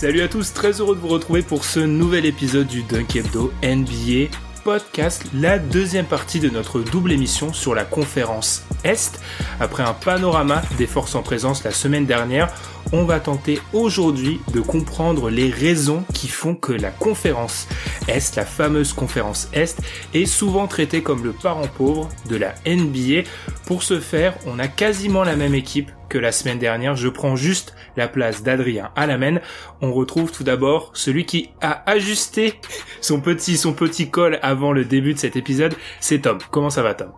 Salut à tous, très heureux de vous retrouver pour ce nouvel épisode du Dunk Hebdo NBA podcast, la deuxième partie de notre double émission sur la conférence Est. Après un panorama des forces en présence la semaine dernière, on va tenter aujourd'hui de comprendre les raisons qui font que la conférence Est, la fameuse conférence Est, est souvent traitée comme le parent pauvre de la NBA. Pour ce faire, on a quasiment la même équipe que la semaine dernière. Je prends juste la place d'Adrien Alamène. On retrouve tout d'abord celui qui a ajusté son petit, son petit col avant le début de cet épisode. C'est Tom. Comment ça va, Tom?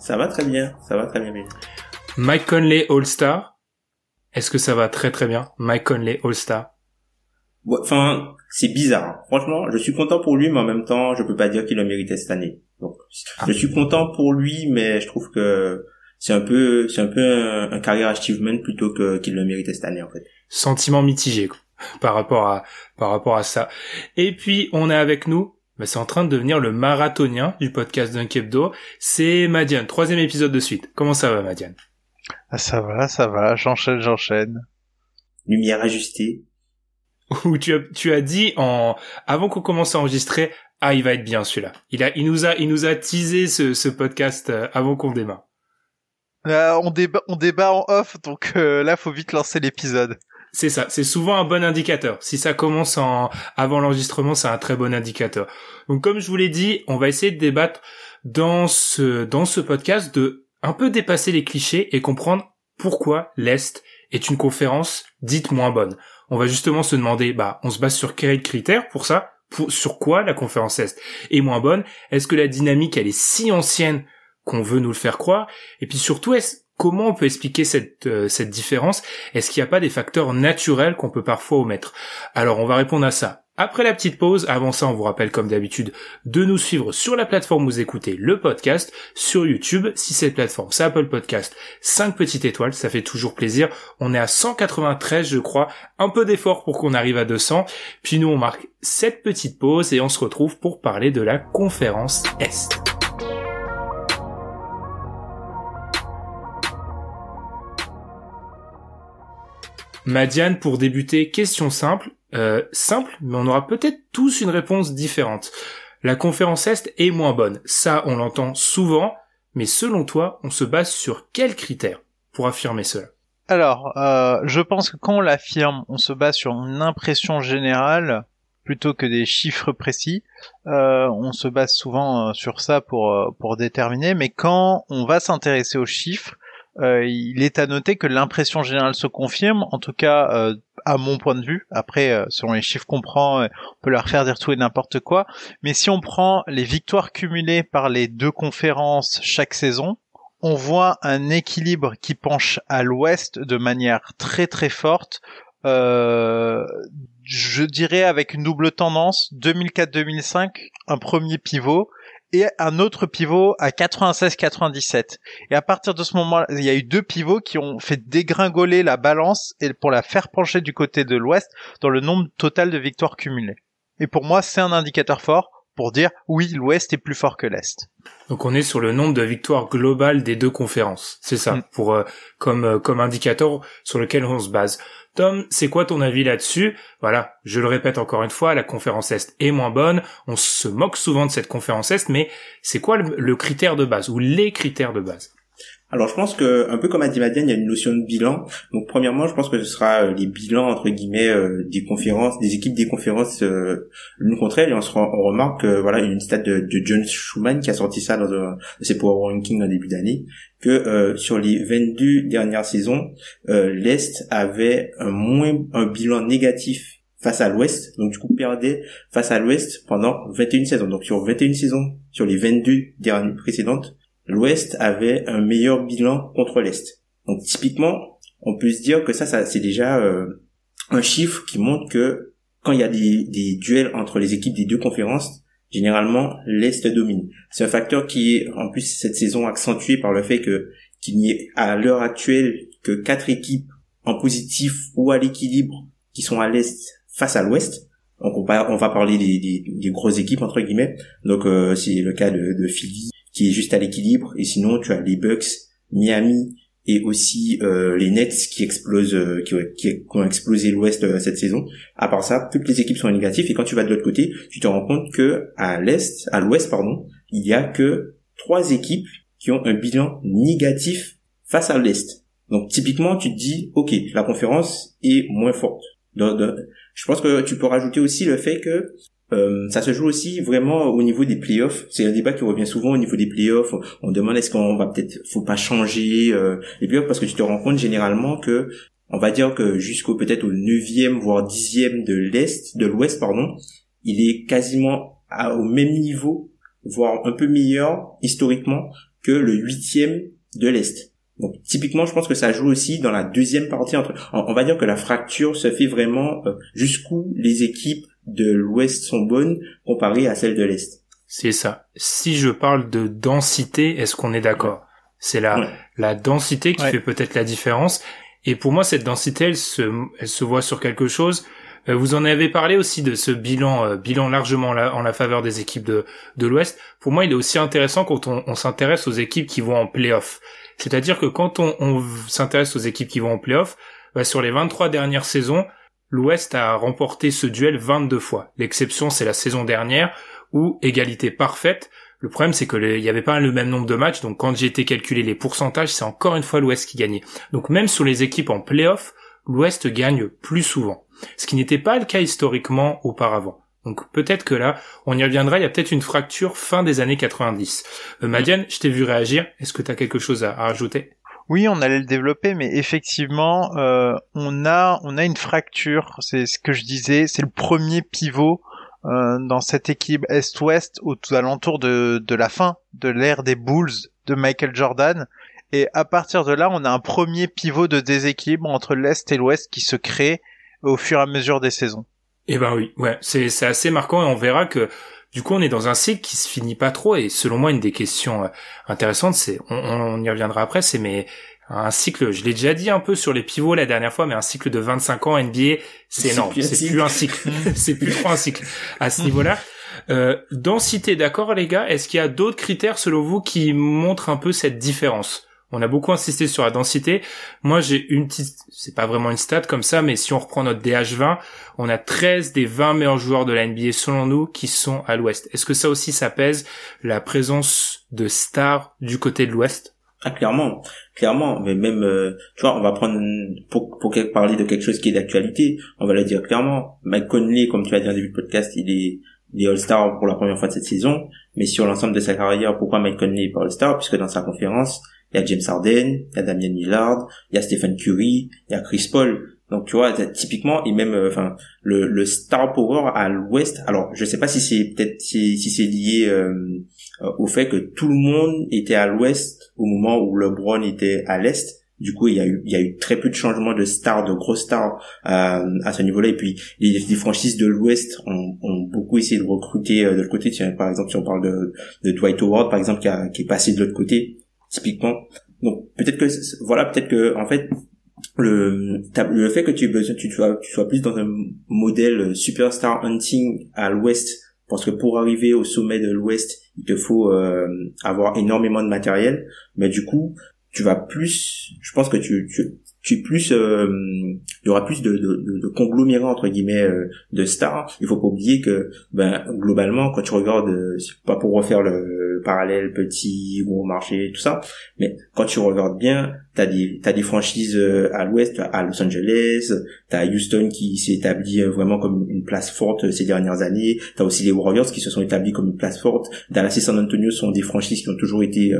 Ça va très bien. Ça va très bien, Mike Conley All-Star. Est-ce que ça va très très bien Mike Conley All-Star Enfin, c'est bizarre. Hein. Franchement, je suis content pour lui, mais en même temps, je peux pas dire qu'il le méritait cette année. Donc, ah. je suis content pour lui, mais je trouve que c'est un peu, c'est un peu un, carrière achievement plutôt que qu'il le méritait cette année en fait. Sentiment mitigé quoi, par rapport à par rapport à ça. Et puis on est avec nous. Bah, c'est en train de devenir le marathonien du podcast d'un Kebdo. C'est Madiane, troisième épisode de suite. Comment ça va, Madiane? Ah, ça va, ça va, j'enchaîne, j'enchaîne. Lumière ajustée. Ou tu as, tu as dit en, avant qu'on commence à enregistrer, ah, il va être bien celui-là. Il a, il nous a, il nous a teasé ce, ce podcast euh, avant qu'on démarre. Euh, on débat, on débat en off, donc euh, là, faut vite lancer l'épisode. C'est ça, c'est souvent un bon indicateur. Si ça commence en avant l'enregistrement, c'est un très bon indicateur. Donc comme je vous l'ai dit, on va essayer de débattre dans ce dans ce podcast de un peu dépasser les clichés et comprendre pourquoi l'Est est une conférence dite moins bonne. On va justement se demander, bah, on se base sur quels critères pour ça? Pour, Sur quoi la conférence Est est moins bonne? Est-ce que la dynamique, elle est si ancienne qu'on veut nous le faire croire Et puis surtout, comment on peut expliquer cette, euh, différence? Est-ce qu'il n'y a pas des facteurs naturels qu'on peut parfois omettre? Alors, on va répondre à ça après la petite pause, avant ça, on vous rappelle comme d'habitude de nous suivre sur la plateforme où vous écoutez le podcast, sur YouTube, si cette plateforme c'est Apple Podcast, 5 petites étoiles, ça fait toujours plaisir. On est à 193 je crois, un peu d'effort pour qu'on arrive à 200. Puis nous on marque cette petite pause et on se retrouve pour parler de la conférence Est. Madiane, pour débuter, question simple, euh, simple, mais on aura peut-être tous une réponse différente. La conférence Est est moins bonne, ça on l'entend souvent, mais selon toi, on se base sur quels critères pour affirmer cela? Alors, euh, je pense que quand on l'affirme, on se base sur une impression générale plutôt que des chiffres précis. Euh, on se base souvent sur ça pour, pour déterminer, mais quand on va s'intéresser aux chiffres, euh, il est à noter que l'impression générale se confirme, en tout cas euh, à mon point de vue. Après, euh, selon les chiffres qu'on prend, on peut leur faire dire tout et n'importe quoi. Mais si on prend les victoires cumulées par les deux conférences chaque saison, on voit un équilibre qui penche à l'ouest de manière très très forte. je dirais avec une double tendance 2004-2005, un premier pivot et un autre pivot à 96-97. Et à partir de ce moment-là, il y a eu deux pivots qui ont fait dégringoler la balance et pour la faire pencher du côté de l'Ouest dans le nombre total de victoires cumulées. Et pour moi, c'est un indicateur fort pour dire oui, l'Ouest est plus fort que l'Est. Donc on est sur le nombre de victoires globales des deux conférences, c'est ça, mm. pour euh, comme euh, comme indicateur sur lequel on se base. Tom, c'est quoi ton avis là-dessus? Voilà, je le répète encore une fois, la conférence Est est moins bonne, on se moque souvent de cette conférence Est, mais c'est quoi le, critère de base ou les critères de base? Alors je pense que un peu comme a dit Madiane, il y a une notion de bilan. Donc premièrement, je pense que ce sera euh, les bilans entre guillemets euh, des conférences, des équipes des conférences euh, l'une. Et on, se on remarque voilà une stat de, de, John Schumann qui a sorti ça dans ses Power Rankings en début d'année que sur les 22 dernières saisons, l'Est avait un moins un bilan négatif face à l'Ouest, donc du coup perdait face à l'Ouest pendant 21 saisons. Donc sur 21 saisons, sur les 22 dernières précédentes, l'Ouest avait un meilleur bilan contre l'Est. Donc typiquement, on peut se dire que ça, ça c'est déjà euh, un chiffre qui montre que quand il y a des, des, duels entre les équipes des deux conférences, généralement l'Est domine. C'est un facteur qui est en plus cette saison accentué par le fait que qu'il n'y ait à l'heure actuelle que quatre équipes en positif ou à l'équilibre qui sont à l'Est face à l'Ouest. Donc on va, on va parler des, des, des, grosses équipes entre guillemets. Donc euh, c'est le cas de, de Philly, qui est juste à l'équilibre. Et sinon, tu as les Bucks, Miami et aussi euh, les Nets qui explosent, euh, qui, ont explosé l'Ouest euh, cette saison. À part ça, toutes les équipes sont négatives. Et quand tu vas de l'autre côté, tu te rends compte que à l'Est, à l'Ouest, pardon, il y a que trois équipes qui ont un bilan négatif face à l'Est. Donc typiquement, tu te dis, ok, la conférence est moins forte. je pense que tu peux rajouter aussi le fait que euh, ça se joue aussi vraiment au niveau des playoffs. C'est un débat qui revient souvent au niveau des playoffs. On demande est-ce qu'on va peut-être, faut pas changer euh, les playoffs? Parce que tu te rends compte généralement que, on va dire que jusqu'au peut-être au neuvième voire dixième de l'est, de l'ouest pardon, il est quasiment au même niveau, voire un peu meilleur historiquement que le huitième de l'est. Donc typiquement, je pense que ça joue aussi dans la deuxième partie entre. On, va dire que la fracture se fait vraiment euh, jusqu'où les équipes de l'Ouest sont bonnes comparées à celles de l'Est. C'est ça. Si je parle de densité, est-ce qu'on est, d'accord? C'est la, la densité qui fait peut-être la différence. Et pour moi, cette densité, elle se, elle se voit sur quelque chose. Euh, vous en avez parlé aussi de ce bilan, euh, bilan largement en la, en la, faveur des équipes de, de l'Ouest. Pour moi, il est aussi intéressant quand on, on s'intéresse aux équipes qui vont en playoff. C'est-à-dire que quand on, on s'intéresse aux équipes qui vont en playoff, bah, sur les 23 dernières saisons, l'Ouest a remporté ce duel 22 fois. L'exception, c'est la saison dernière, où égalité parfaite. Le problème, c'est que il n'y avait pas le même nombre de matchs, donc quand j'ai été calculer les pourcentages, c'est encore une fois l'Ouest qui gagnait. Donc même sur les équipes en playoff, l'Ouest gagne plus souvent. Ce qui n'était pas le cas historiquement auparavant. Donc peut-être que là, on y reviendra, il y a peut-être une fracture fin des années 90. Euh, Madiane, je t'ai vu réagir, est-ce que tu as quelque chose à rajouter? Oui, on allait le développer, mais effectivement, euh, on a on a une fracture. C'est ce que je disais. C'est le premier pivot euh, dans cette équipe Est-Ouest aux alentours de de la fin de l'ère des Bulls de Michael Jordan. Et à partir de là, on a un premier pivot de déséquilibre entre l'Est et l'Ouest qui se crée au fur et à mesure des saisons. Eh ben oui, ouais, c'est c'est assez marquant et on verra que du coup, on est dans un cycle qui se finit pas trop. Et selon moi, une des questions euh, intéressantes, c'est, on, y reviendra après, c'est mais un cycle, je l'ai déjà dit un peu sur les pivots la dernière fois, mais un cycle de 25 ans NBA, c'est énorme. C'est plus un cycle. c'est plus trop un cycle à ce niveau-là. Euh, densité, d'accord les gars Est-ce qu'il y a d'autres critères selon vous qui montrent un peu cette différence? On a beaucoup insisté sur la densité. Moi, j'ai une petite, c'est pas vraiment une stat comme ça, mais si on reprend notre DH20, on a 13 des 20 meilleurs joueurs de la NBA selon nous qui sont à l'ouest. Est-ce que ça aussi, ça pèse la présence de stars du côté de l'ouest? Ah, clairement, clairement, mais même, euh, tu vois, on va prendre, pour, parler de quelque chose qui est d'actualité, on va le dire clairement. Mike Conley, comme tu as dit en début de podcast, il est, il est All-Star pour la première fois de cette saison, mais sur l'ensemble de sa carrière, pourquoi Mike Conley est pas All-Star? Puisque dans sa conférence, il y a James Harden, il y a Damien Lillard, il y a Stephen Curry, il y a Chris Paul. Donc tu vois, typiquement et même euh, enfin le, le star power à l'ouest. Alors je sais pas si c'est peut-être si, c'est lié euh, au fait que tout le monde était à l'ouest au moment où LeBron était à l'est. Du coup, il y a eu, il y a eu très peu de changements de stars, de grosses stars euh, à ce niveau-là. Et puis, les, les franchises de l'Ouest ont, ont, beaucoup essayé de recruter de l'autre côté. par exemple, si on parle de, de Dwight Howard, par exemple, qui, a, qui est passé de l'autre côté, typiquement. Donc peut-être que voilà, peut-être que en fait le le fait que tu besoin tu sois tu sois plus dans un modèle superstar hunting à l'ouest parce que pour arriver au sommet de l'ouest, il te faut euh, avoir énormément de matériel, mais du coup, tu vas plus je pense que tu tu tu plus euh, il y aura plus de, de, de conglomérats entre guillemets euh, de stars il faut pas oublier que ben globalement quand tu regardes pas pour refaire le parallèle, petit, gros marché, tout ça. Mais quand tu regardes bien, t'as des t'as des franchises à l'ouest, à Los Angeles, t'as Houston qui s'est établi vraiment comme une place forte ces dernières années. T'as aussi les Warriors qui se sont établis comme une place forte. Dallas et San Antonio sont des franchises qui ont toujours été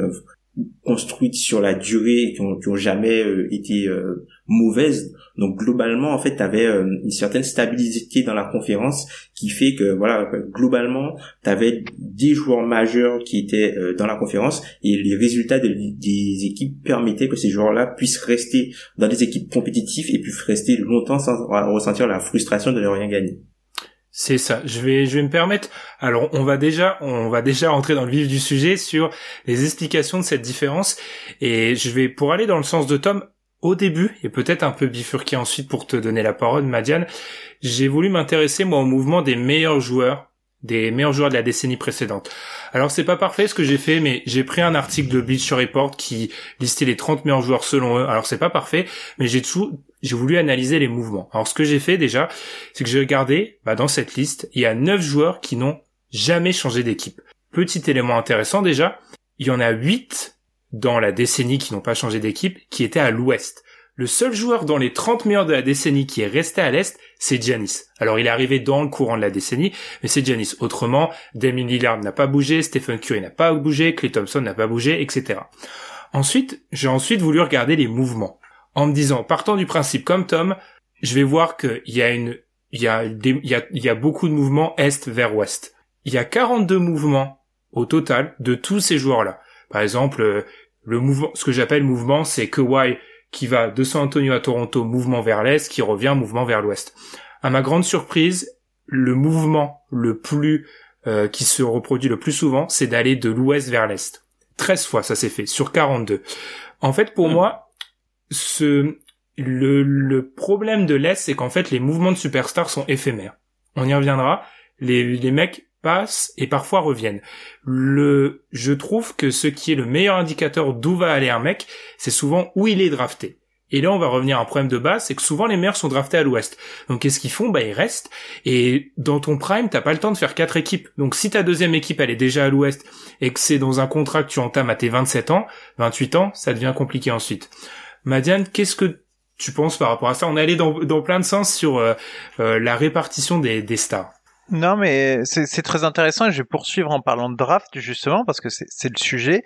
construites sur la durée et qui ont, qui ont jamais euh, été euh, mauvaises. Donc globalement, en fait, tu avais euh, une certaine stabilité dans la conférence qui fait que voilà, globalement, tu avais des joueurs majeurs qui étaient dans la conférence et les résultats des équipes permettaient que ces joueurs-là puissent rester dans des équipes compétitives et puissent rester longtemps sans ressentir la frustration de ne rien gagner. C'est ça. Je vais, je vais me permettre. Alors, on va déjà, on va déjà entrer dans le vif du sujet sur les explications de cette différence. Et je vais, pour aller dans le sens de Tom, au début, et peut-être un peu bifurquer ensuite pour te donner la parole, Madiane, j'ai voulu m'intéresser, moi, au mouvement des meilleurs joueurs des meilleurs joueurs de la décennie précédente. Alors c'est pas parfait ce que j'ai fait, mais j'ai pris un article de Bleacher Report qui listait les 30 meilleurs joueurs selon eux. Alors c'est pas parfait, mais j'ai tout, j'ai voulu analyser les mouvements. Alors ce que j'ai fait déjà, c'est que j'ai regardé, bah, dans cette liste, il y a 9 joueurs qui n'ont jamais changé d'équipe. Petit élément intéressant déjà, il y en a 8 dans la décennie qui n'ont pas changé d'équipe, qui étaient à l'ouest. Le seul joueur dans les 30 meilleurs de la décennie qui est resté à l'Est, c'est Giannis. Alors il est arrivé dans le courant de la décennie, mais c'est Giannis. Autrement, Damien Lillard n'a pas bougé, Stephen Curry n'a pas bougé, Clay Thompson n'a pas bougé, etc. Ensuite, j'ai ensuite voulu regarder les mouvements. En me disant, partant du principe comme Tom, je vais voir qu'il y a une, il y a, il y a, il y a beaucoup de mouvements est vers ouest. Il y a 42 mouvements au total de tous ces joueurs-là. Par exemple, le mouvement, ce que j'appelle mouvement, c'est Kawhi qui va de San Antonio à Toronto, mouvement vers l'est, qui revient mouvement vers l'ouest. À ma grande surprise, le mouvement le plus euh, qui se reproduit le plus souvent, c'est d'aller de l'ouest vers l'est. 13 fois ça s'est fait sur 42. En fait, pour hmm. moi, ce le, le problème de l'est, c'est qu'en fait les mouvements de superstars sont éphémères. On y reviendra. Les, les mecs passent et parfois reviennent. Le, je trouve que ce qui est le meilleur indicateur d'où va aller un mec, c'est souvent où il est drafté. Et là, on va revenir à un problème de base, c'est que souvent les meilleurs sont draftés à l'ouest. Donc qu'est-ce qu'ils font? Bah ils restent. Et dans ton prime, t'as pas le temps de faire quatre équipes. Donc si ta deuxième équipe elle est déjà à l'ouest et que c'est dans un contrat que tu entames à tes 27 ans, 28 ans, ça devient compliqué ensuite. Madiane, qu'est-ce que tu penses par rapport à ça? On est allé dans, plein de sens sur euh, euh, la répartition des, des stars. Non, mais c'est très intéressant et je vais poursuivre en parlant de draft justement parce que c'est le sujet.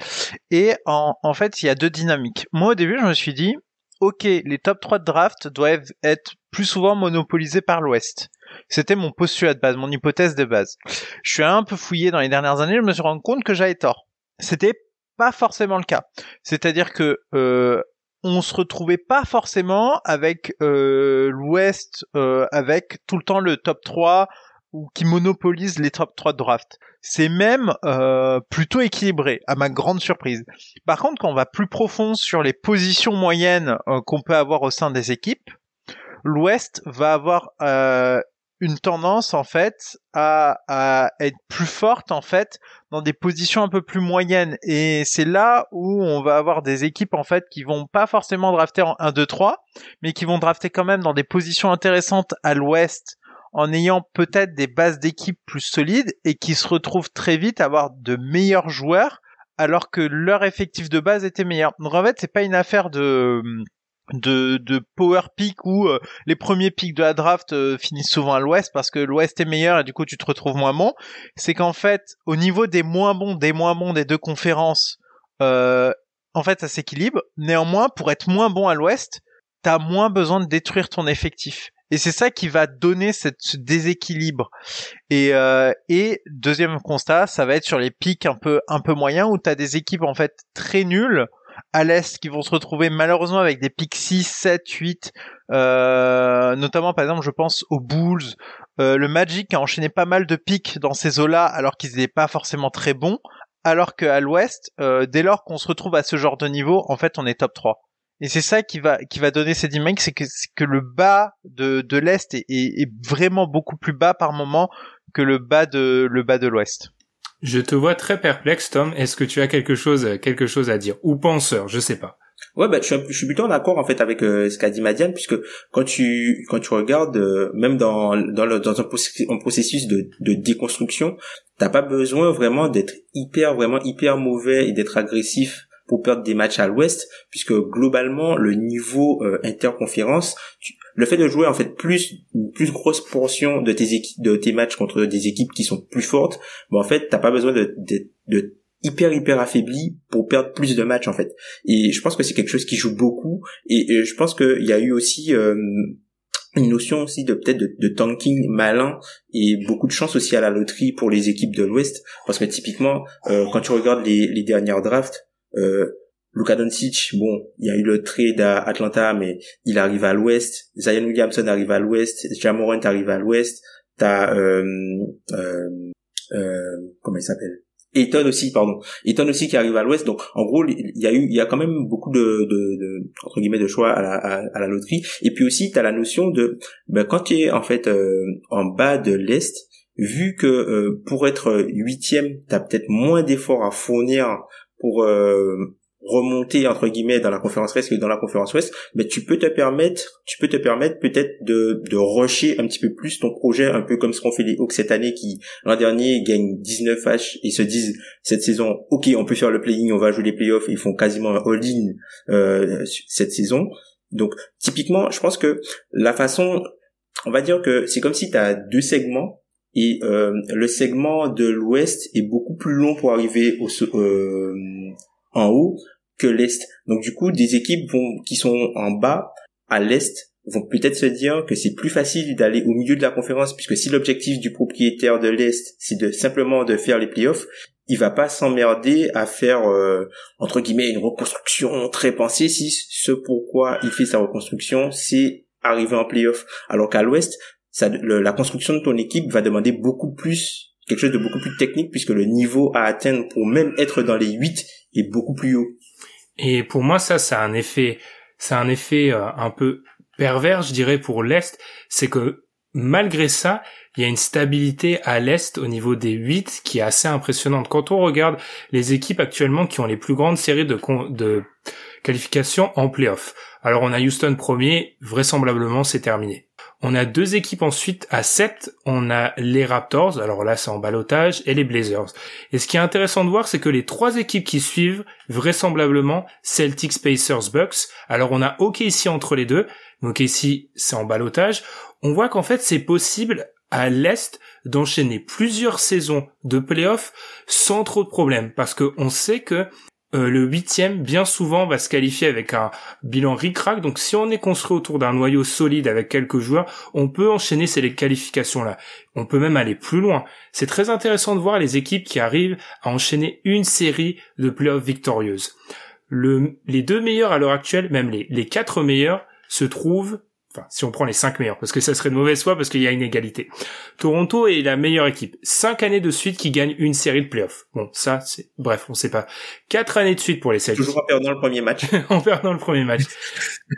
Et en, en fait, il y a deux dynamiques. Moi, au début, je me suis dit, ok, les top 3 de draft doivent être plus souvent monopolisés par l'Ouest. C'était mon postulat de base, mon hypothèse de base. Je suis un peu fouillé dans les dernières années, je me suis rendu compte que j'avais tort. C'était pas forcément le cas. C'est-à-dire que euh, on se retrouvait pas forcément avec euh, l'Ouest euh, avec tout le temps le top 3 ou qui monopolise les top 3 de draft. C'est même euh, plutôt équilibré, à ma grande surprise. Par contre, quand on va plus profond sur les positions moyennes euh, qu'on peut avoir au sein des équipes, l'Ouest va avoir une tendance en fait à, à, être plus forte en fait dans des positions un peu plus moyennes et c'est là où on va avoir des équipes en fait qui vont pas forcément drafter en 1 2 3 mais qui vont drafter quand même dans des positions intéressantes à l'ouest en ayant peut-être des bases d'équipe plus solides et qui se retrouvent très vite à avoir de meilleurs joueurs alors que leur effectif de base était meilleur. Donc en fait, c'est pas une affaire de de, de power pick où euh, les premiers picks de la draft euh, finissent souvent à l'ouest parce que l'ouest est meilleur et du coup tu te retrouves moins bon. C'est qu'en fait, au niveau des moins bons, des moins bons des deux conférences, euh, en fait ça s'équilibre. Néanmoins, pour être moins bon à l'ouest, t'as moins besoin de détruire ton effectif. Et c'est ça qui va donner cette, ce déséquilibre. Et, euh, et deuxième constat, ça va être sur les pics un peu un peu moyens où tu as des équipes en fait très nulles à l'est qui vont se retrouver malheureusement avec des pics 6, 7, 8, euh, notamment par exemple je pense aux Bulls, euh, le Magic a enchaîné pas mal de pics dans ces eaux-là alors qu'ils n'étaient pas forcément très bons, alors qu'à l'ouest, euh, dès lors qu'on se retrouve à ce genre de niveau, en fait on est top 3. Et c'est ça qui va qui va donner cette dynamique, c'est que que le bas de de l'est est, est, vraiment beaucoup plus bas par moment que le bas de le bas de l'ouest. Je te vois très perplexe, Tom. Est-ce que tu as quelque chose quelque chose à dire? Ou penseur Je sais pas. Ouais, bah, je suis, je suis plutôt d'accord en fait avec euh, ce qu'a dit Madiane, puisque quand tu quand tu regardes, euh, même dans dans, le, dans un, processus, de, de déconstruction, t'as pas besoin vraiment d'être hyper vraiment hyper mauvais et d'être agressif pour perdre des matchs à l'Ouest, puisque globalement le niveau euh, interconférence, le fait de jouer en fait plus une plus grosse portion de tes équipes de tes matchs contre des équipes qui sont plus fortes, bah, en fait t'as pas besoin de hyper hyper affaibli pour perdre plus de matchs en fait. Et je pense que c'est quelque chose qui joue beaucoup. Et, je pense qu'il y a eu aussi euh, une notion aussi de peut-être de, tanking malin et beaucoup de chance aussi à la loterie pour les équipes de l'Ouest. Parce que typiquement, euh, quand tu regardes les, les dernières drafts, euh, Luka Doncic, bon, il y a eu le trade à Atlanta, mais il arrive à l'Ouest. Zion Williamson arrive à l'Ouest. Jamorant arrive à l'Ouest. T'as euh, euh, euh, comment il s'appelle? Eton aussi, pardon. Eton aussi qui arrive à l'ouest. Donc, en gros, il y a eu, il y a quand même beaucoup de, de, de entre guillemets, de choix à la, à, la loterie. Et puis aussi, tu as la notion de, ben, quand tu es en fait euh, en bas de l'est, vu que euh, pour être huitième, tu peut-être moins d'efforts à fournir pour euh, remonter entre guillemets dans la conférence Est que dans la conférence Ouest, mais tu peux te permettre, tu peux te permettre peut-être de de rusher un petit peu plus ton projet, un peu comme ce qu'ont fait les Hawks cette année qui l'an dernier gagnent 19 H et se disent cette saison, ok, on peut faire le playing, on va jouer les playoffs, ils font quasiment un all-in euh, cette saison. Donc typiquement, je pense que la façon, on va dire que c'est comme si tu as deux segments et euh, le segment de l'Ouest est beaucoup plus long pour arriver au euh, en haut que l'Est. Donc du coup, des équipes qui sont en bas à l'Est vont peut-être se dire que c'est plus facile d'aller au milieu de la conférence puisque si l'objectif du propriétaire de l'Est c'est de simplement de faire les playoffs, il va pas s'emmerder à faire euh, entre guillemets une reconstruction très pensée si ce pourquoi il fait sa reconstruction c'est arriver en playoff alors qu'à l'ouest la construction de ton équipe va demander beaucoup plus quelque chose de beaucoup plus technique puisque le niveau à atteindre pour même être dans les 8 est beaucoup plus haut. Et pour moi, ça, ça a un effet, ça un effet euh, un peu pervers, je dirais, pour l'Est, c'est que malgré ça, il y a une stabilité à l'Est au niveau des 8 qui est assez impressionnante. Quand on regarde les équipes actuellement qui ont les plus grandes séries de, de qualification en playoff. Alors on a Houston premier, vraisemblablement c'est terminé. On a deux équipes ensuite à 7. On a les Raptors, alors là c'est en balotage, et les Blazers. Et ce qui est intéressant de voir, c'est que les trois équipes qui suivent, vraisemblablement, Celtics, Pacers, Bucks. Alors on a OK ici entre les deux. Donc ici c'est en balotage. On voit qu'en fait c'est possible à l'Est d'enchaîner plusieurs saisons de playoffs sans trop de problèmes. Parce qu'on sait que euh, le huitième, bien souvent, va se qualifier avec un bilan ric-rac. Donc, si on est construit autour d'un noyau solide avec quelques joueurs, on peut enchaîner ces qualifications-là. On peut même aller plus loin. C'est très intéressant de voir les équipes qui arrivent à enchaîner une série de playoffs victorieuses. les deux meilleurs à l'heure actuelle, même les, les quatre meilleurs, se trouvent Enfin, si on prend les cinq meilleurs, parce que ça serait de mauvaise foi parce qu'il y a une égalité. Toronto est la meilleure équipe. Cinq années de suite qui gagne une série de playoffs. Bon, ça, c'est, bref, on sait pas. Quatre années de suite pour les Celtics. Toujours en perdant le premier match. en perdant le premier match.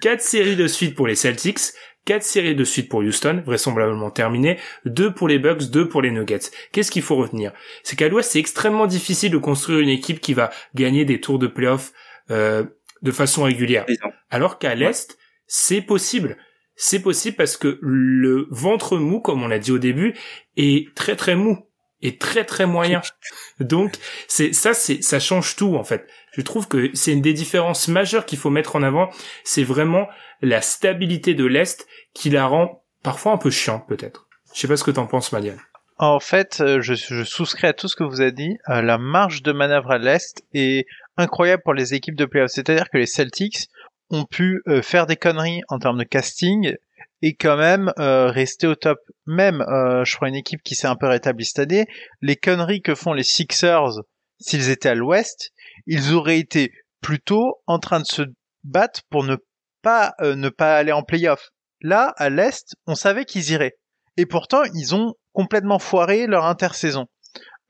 Quatre séries de suite pour les Celtics. Quatre séries de suite pour Houston, vraisemblablement terminées. Deux pour les Bucks, deux pour les Nuggets. Qu'est-ce qu'il faut retenir? C'est qu'à l'Ouest, c'est extrêmement difficile de construire une équipe qui va gagner des tours de playoffs, euh, de façon régulière. Alors qu'à l'Est, c'est possible c'est possible parce que le ventre mou, comme on l'a dit au début, est très très mou est très très moyen. Donc c'est ça c'est ça change tout en fait. Je trouve que c'est une des différences majeures qu'il faut mettre en avant, c'est vraiment la stabilité de l'est qui la rend parfois un peu chiante peut-être. Je sais pas ce que t'en penses Maliane. En fait, euh, je, je, souscris à tout ce que vous avez dit. Euh, la marge de manœuvre à l'est est incroyable pour les équipes de playoffs. C'est-à-dire que les Celtics ont pu euh, faire des conneries en termes de casting et quand même euh, rester au top. Même, euh, je crois, une équipe qui s'est un peu rétablie cette année, les conneries que font les Sixers s'ils étaient à l'ouest, ils auraient été plutôt en train de se battre pour ne pas ne pas aller en playoff. Là, à l'est, on savait qu'ils iraient. Et pourtant, ils ont complètement foiré leur intersaison.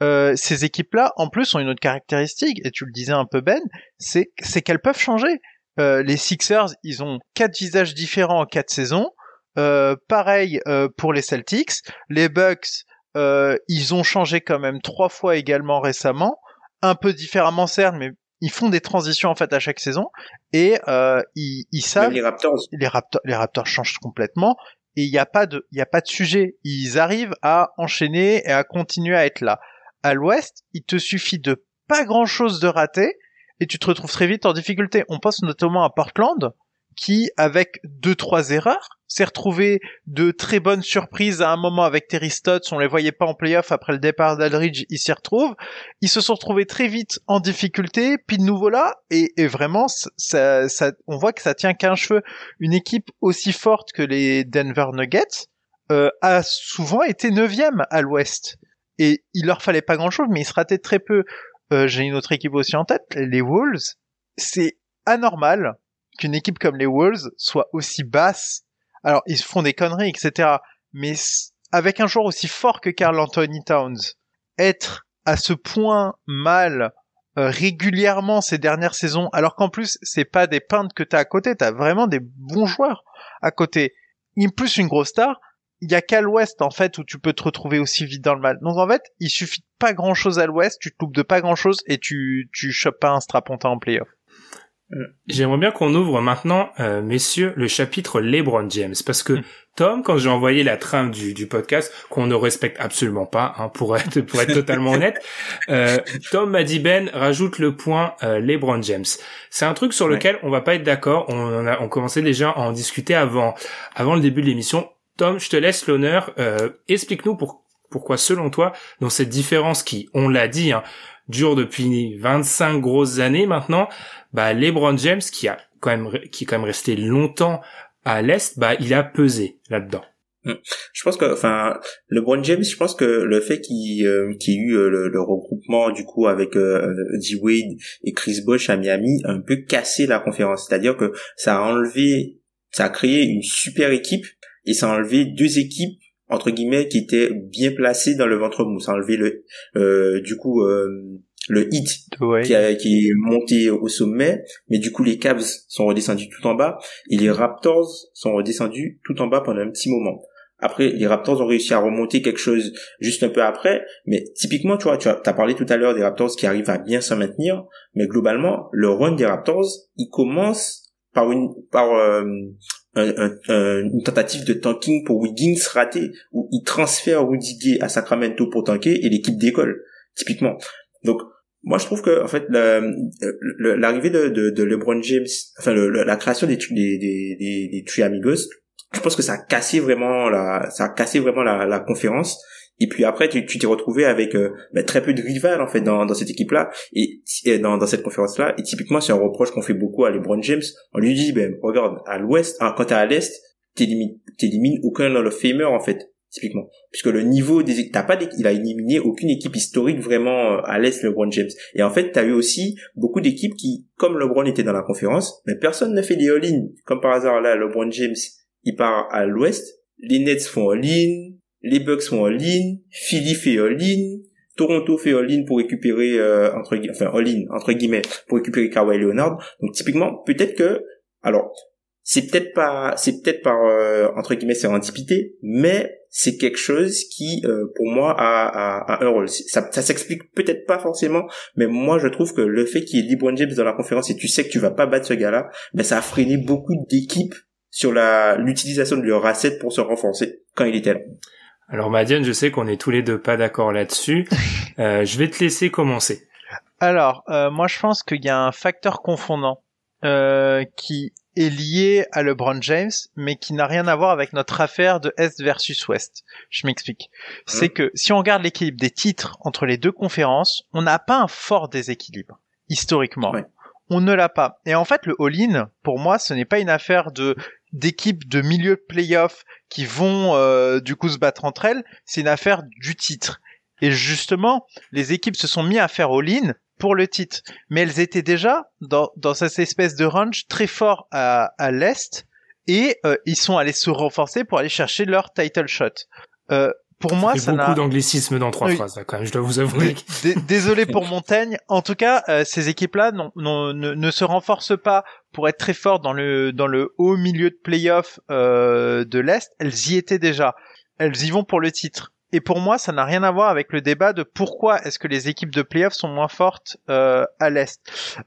ces équipes-là, en plus, ont une autre caractéristique, et tu le disais un peu Ben, c'est qu'elles peuvent changer. Euh, les Sixers, ils ont quatre visages différents en quatre saisons. Euh, pareil euh, pour les Celtics. Les Bucks, ils ont changé quand même trois fois également récemment. Un peu différemment certes, mais ils font des transitions en fait à chaque saison et euh, ils, ils savent les Raptors les Raptors les Raptors changent complètement et il n'y a pas de il y a pas de sujet ils arrivent à enchaîner et à continuer à être là à l'Ouest il te suffit de pas grand chose de rater et tu te retrouves très vite en difficulté on pense notamment à Portland qui avec deux trois erreurs s'est retrouvé de très bonnes surprises à un moment avec Terry Stotts. On les voyait pas en playoff après le départ d'Aldridge. Ils s'y retrouvent. Ils se sont retrouvés très vite en difficulté. Puis de nouveau là. Et, vraiment, ça, ça, on voit que ça tient qu'un cheveu. Une équipe aussi forte que les Denver Nuggets euh, a souvent été neuvième à l'Ouest. Et il leur fallait pas grand chose, mais ils se rataient très peu. Euh, J'ai une autre équipe aussi en tête, les Wolves. C'est anormal qu'une équipe comme les Wolves soit aussi basse alors ils font des conneries, etc. Mais avec un joueur aussi fort que Carl Anthony Towns, être à ce point mal euh, régulièrement ces dernières saisons, alors qu'en plus c'est pas des peintres que t'as à côté, t'as vraiment des bons joueurs à côté. Plus une grosse star, il y a qu'à l'ouest en fait où tu peux te retrouver aussi vite dans le mal. Donc en fait, il suffit pas grand chose à l'ouest, tu te loupes de pas grand chose et tu tu chopes pas un strapontin en playoff. J'aimerais bien qu'on ouvre maintenant, euh, messieurs, le chapitre LeBron James, parce que mm. Tom, quand j'ai envoyé la trame du, du podcast, qu'on ne respecte absolument pas, hein, pour être pour être totalement honnête, euh, Tom m'a dit Ben rajoute le point euh, LeBron James. C'est un truc sur lequel on va pas être d'accord. On, a on commençait déjà à en discuter avant avant le début de l'émission. Tom, je te laisse l'honneur. Euh, explique-nous pour, pourquoi, selon toi, dans cette différence qui, on l'a dit, hein, dure depuis 25 grosses années maintenant, bah LeBron James qui a quand même qui est quand même resté longtemps à l'est, bah il a pesé là-dedans. Hmm. Je pense que, enfin, LeBron James, je pense que le fait qu'il euh, y ait eu euh, le, regroupement du coup avec euh, D Wade et Chris Bosh à Miami a un peu cassé la conférence. C'est-à-dire que ça a enlevé, ça a créé une super équipe et ça a enlevé deux équipes entre guillemets qui étaient bien placées dans le ventre mou. Ça a enlevé le, euh, du coup, le hit qui, qui, est monté au sommet, mais du coup les Cavs sont redescendus tout en bas et les Raptors sont redescendus tout en bas pendant un petit moment. Après, les Raptors ont réussi à remonter quelque chose juste un peu après, mais typiquement, tu vois, tu as, parlé tout à l'heure des Raptors qui arrivent à bien se maintenir, mais globalement, le run des Raptors, il commence par une par euh, une tentative de tanking pour Wiggins raté, où il transfère Rudy Gay à Sacramento pour tanker et l'équipe décolle, typiquement. Donc, moi je trouve que en fait l'arrivée de, LeBron James enfin la création des des des des, des Amigos je pense que ça a cassé vraiment la ça a cassé vraiment la, la conférence et puis après tu t'es retrouvé avec euh, ben, très peu de rivales en fait dans, dans cette équipe là et, dans, dans cette conférence là et typiquement c'est un reproche qu'on fait beaucoup à LeBron James. On lui dit ben regarde à l'ouest hein, quand t'es à l'est t'élimines aucun Hall of Famer en fait typiquement. Puisque le niveau des t'as pas il a éliminé aucune équipe historique vraiment euh, à l'est LeBron James. Et en fait t'as eu aussi beaucoup d'équipes qui comme LeBron était dans la conférence mais personne ne fait des all-in. Comme par hasard là LeBron James il part à l'ouest. Les Nets font all-in les Bucks font all-in Philly fait all-in Toronto fait all-in pour récupérer euh, entre enfin entre guillemets pour récupérer Kawhi Leonard donc typiquement peut-être que alors c'est peut-être pas c'est peut-être par euh, entre guillemets sérendipité mais c'est quelque chose qui, euh, pour moi, a, un rôle. Ça, ça s'explique peut-être pas forcément, mais moi, je trouve que le fait qu'il y ait LeBron James dans la conférence et tu sais que tu vas pas battre ce gars-là, ben ça a freiné beaucoup d'équipes sur la l'utilisation de leur asset pour se renforcer quand il était là. Alors Madiane, je sais qu'on est tous les deux pas d'accord là-dessus. Euh, je vais te laisser commencer. Alors, euh, moi je pense qu'il y a un facteur confondant qui est lié à LeBron James, mais qui n'a rien à voir avec notre affaire de Est versus Ouest. Je m'explique. C'est hein que si on regarde l'équilibre des titres entre les deux conférences, on n'a pas un fort déséquilibre, historiquement. On ne l'a pas. Et en fait, le all-in, pour moi, ce n'est pas une affaire de d'équipes de milieu de playoff qui vont euh, du coup se battre entre elles, c'est une affaire du titre. Et justement, les équipes se sont mis à faire all-in pour le titre. Mais elles étaient déjà dans, dans cette espèce de range très fort à, à l'est et euh, ils sont allés se renforcer pour aller chercher leur title shot. Euh, pour moi, ça n'a beaucoup d'anglicisme dans trois phrases, quand même, je dois vous avouer. Désolé pour Montaigne. En tout cas, euh, ces équipes-là ne, ne, se renforcent pas pour être très fortes dans le dans le haut milieu de playoff euh, de l'est. Elles y étaient déjà. Elles y vont pour le titre. Et pour moi, ça n'a rien à voir avec le débat de pourquoi est-ce que les équipes de playoffs sont moins fortes euh, à l'est.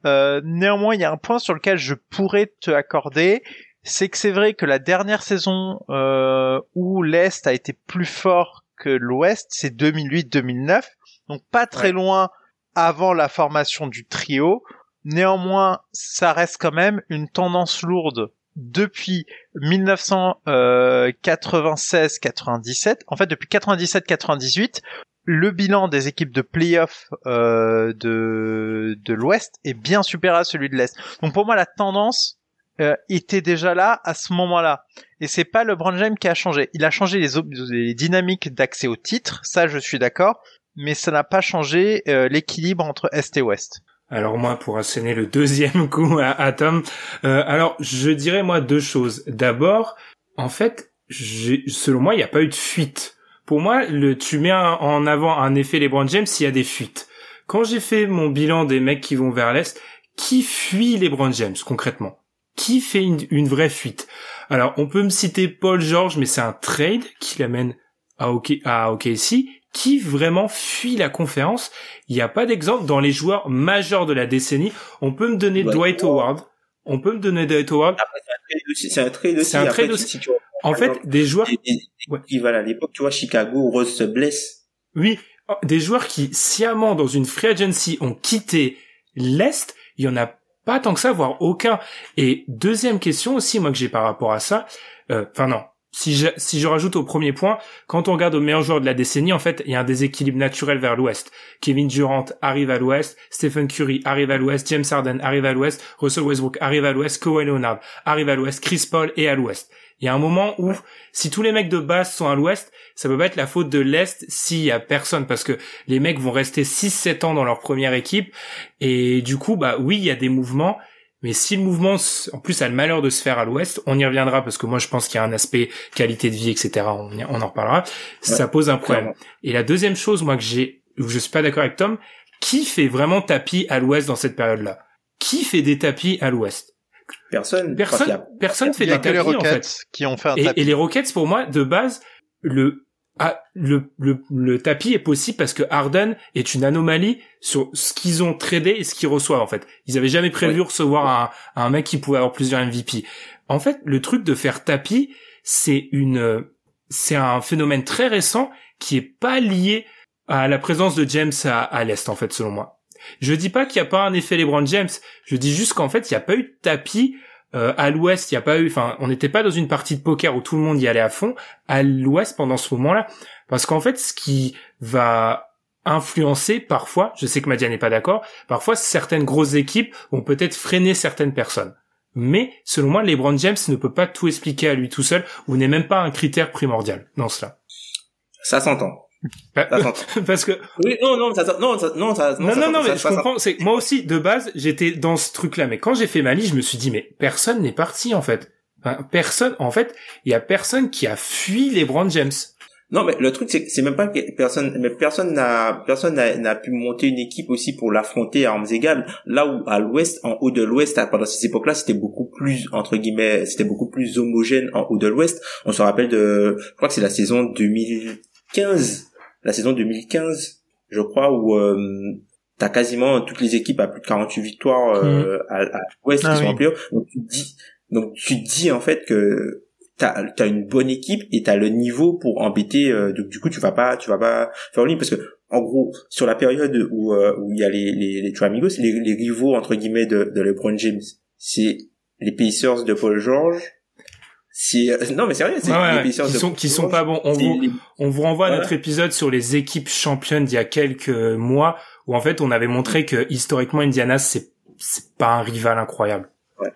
Euh, néanmoins, il y a un point sur lequel je pourrais te accorder, c'est que c'est vrai que la dernière saison euh, où l'est a été plus fort que l'ouest, c'est 2008-2009, donc pas très loin avant la formation du trio. Néanmoins, ça reste quand même une tendance lourde depuis 1996-97, en fait depuis 97-98, le bilan des équipes de playoff euh, de, de l'Ouest est bien supérieur à celui de l'Est. Donc pour moi la tendance euh, était déjà là à ce moment-là. Et c'est pas le James qui a changé. Il a changé les, les dynamiques d'accès au titre, ça je suis d'accord, mais ça n'a pas changé euh, l'équilibre entre Est et Ouest. Alors moi, pour asséner le deuxième coup à, Tom, euh, alors je dirais moi deux choses. D'abord, en fait, selon moi, il n'y a pas eu de fuite. Pour moi, le, tu mets en avant un effet LeBron James s'il y a des fuites. Quand j'ai fait mon bilan des mecs qui vont vers l'est, qui fuit LeBron James concrètement? Qui fait une, une vraie fuite Alors, on peut me citer Paul George, mais c'est un trade qui l'amène à, OK, à OKC qui vraiment fuit la conférence. Il n'y a pas d'exemple dans les joueurs majeurs de la décennie. On peut me donner Dwight Howard. On peut me donner Dwight Howard. C'est un trade aussi. C'est un trade aussi. En fait, des joueurs. qui à l'époque, tu vois, Chicago, Rose se blesse. Oui, des joueurs qui sciemment dans une free agency ont quitté l'est. Il y en a pas tant que ça, voire aucun. Et deuxième question aussi, moi que j'ai par rapport à ça. Euh, enfin non, si je, si je rajoute au premier point, quand on regarde aux meilleurs joueurs de la décennie, en fait, il y a un déséquilibre naturel vers l'ouest. Kevin Durant arrive à l'ouest, Stephen Curry arrive à l'ouest, James Harden arrive à l'ouest, Russell Westbrook arrive à l'ouest, Kawhi Leonard arrive à l'ouest, Chris Paul est à l'ouest. Il y a un moment où, si tous les mecs de base sont à l'ouest, ça peut pas être la faute de l'Est s'il y a personne, parce que les mecs vont rester 6-7 ans dans leur première équipe, et du coup, bah oui, il y a des mouvements, mais si le mouvement, en plus, a le malheur de se faire à l'ouest, on y reviendra parce que moi, je pense qu'il y a un aspect qualité de vie, etc. On, on en reparlera. ça pose un problème. Et la deuxième chose, moi, que j'ai, où je suis pas d'accord avec Tom, qui fait vraiment tapis à l'ouest dans cette période-là? Qui fait des tapis à l'ouest? Personne. Personne. Personne fait des tapis en fait. Qui ont fait un tapis. et les Rockets, pour moi, de base, le ah, le, le, le, tapis est possible parce que Harden est une anomalie sur ce qu'ils ont tradé et ce qu'ils reçoivent en fait. Ils avaient jamais prévu recevoir un, un mec qui pouvait avoir plusieurs MVP. En fait, le truc de faire tapis, c'est une, c'est un phénomène très récent qui est pas lié à la présence de James à, à l'est en fait selon moi. Je dis pas qu'il n'y a pas un effet LeBron James. Je dis juste qu'en fait il n'y a pas eu de tapis euh, à l'ouest, il n'y a pas eu, enfin, on n'était pas dans une partie de poker où tout le monde y allait à fond. À l'ouest, pendant ce moment-là, parce qu'en fait, ce qui va influencer parfois, je sais que Madia n'est pas d'accord, parfois certaines grosses équipes vont peut-être freiner certaines personnes. Mais selon moi, LeBron James ne peut pas tout expliquer à lui tout seul, ou n'est même pas un critère primordial dans cela. Ça s'entend. Parce que oui non non ça, non ça, non ça, non non, non mais je comprends c'est moi aussi de base j'étais dans ce truc là mais quand j'ai fait ma liste je me suis dit mais personne n'est parti en fait. Personne en fait il y a personne qui a fui les Brand James. Non mais le truc c'est c'est même pas que personne mais personne n'a personne n'a pu monter une équipe aussi pour l'affronter à armes égales. Là où à l'ouest en haut de l'ouest pendant ces époques là c'était beaucoup plus entre guillemets c'était beaucoup plus homogène en haut de l'ouest. On se rappelle de je crois que c'est la saison 2015 la saison 2015, je crois, où euh, t'as quasiment toutes les équipes à plus de 48 victoires euh, mhm. à, à l'Ouest qui ah sont en playoff. Donc tu dis, donc tu dis en fait que t'as as une bonne équipe et t'as le niveau pour embêter. Euh, donc du coup, tu vas pas, tu vas pas faire ligne parce que en gros, sur la période où euh, où il y a les les, les Amigos, les, les rivaux entre guillemets de, de LeBron James, c'est les Pacers de Paul George, si euh, non mais c'est rien c'est ouais, qui sont qui sont pas bons. On vous on vous renvoie à notre épisode sur les équipes championnes d'il y a quelques mois où en fait on avait montré que historiquement Indiana c'est c'est pas un rival incroyable. Ouais.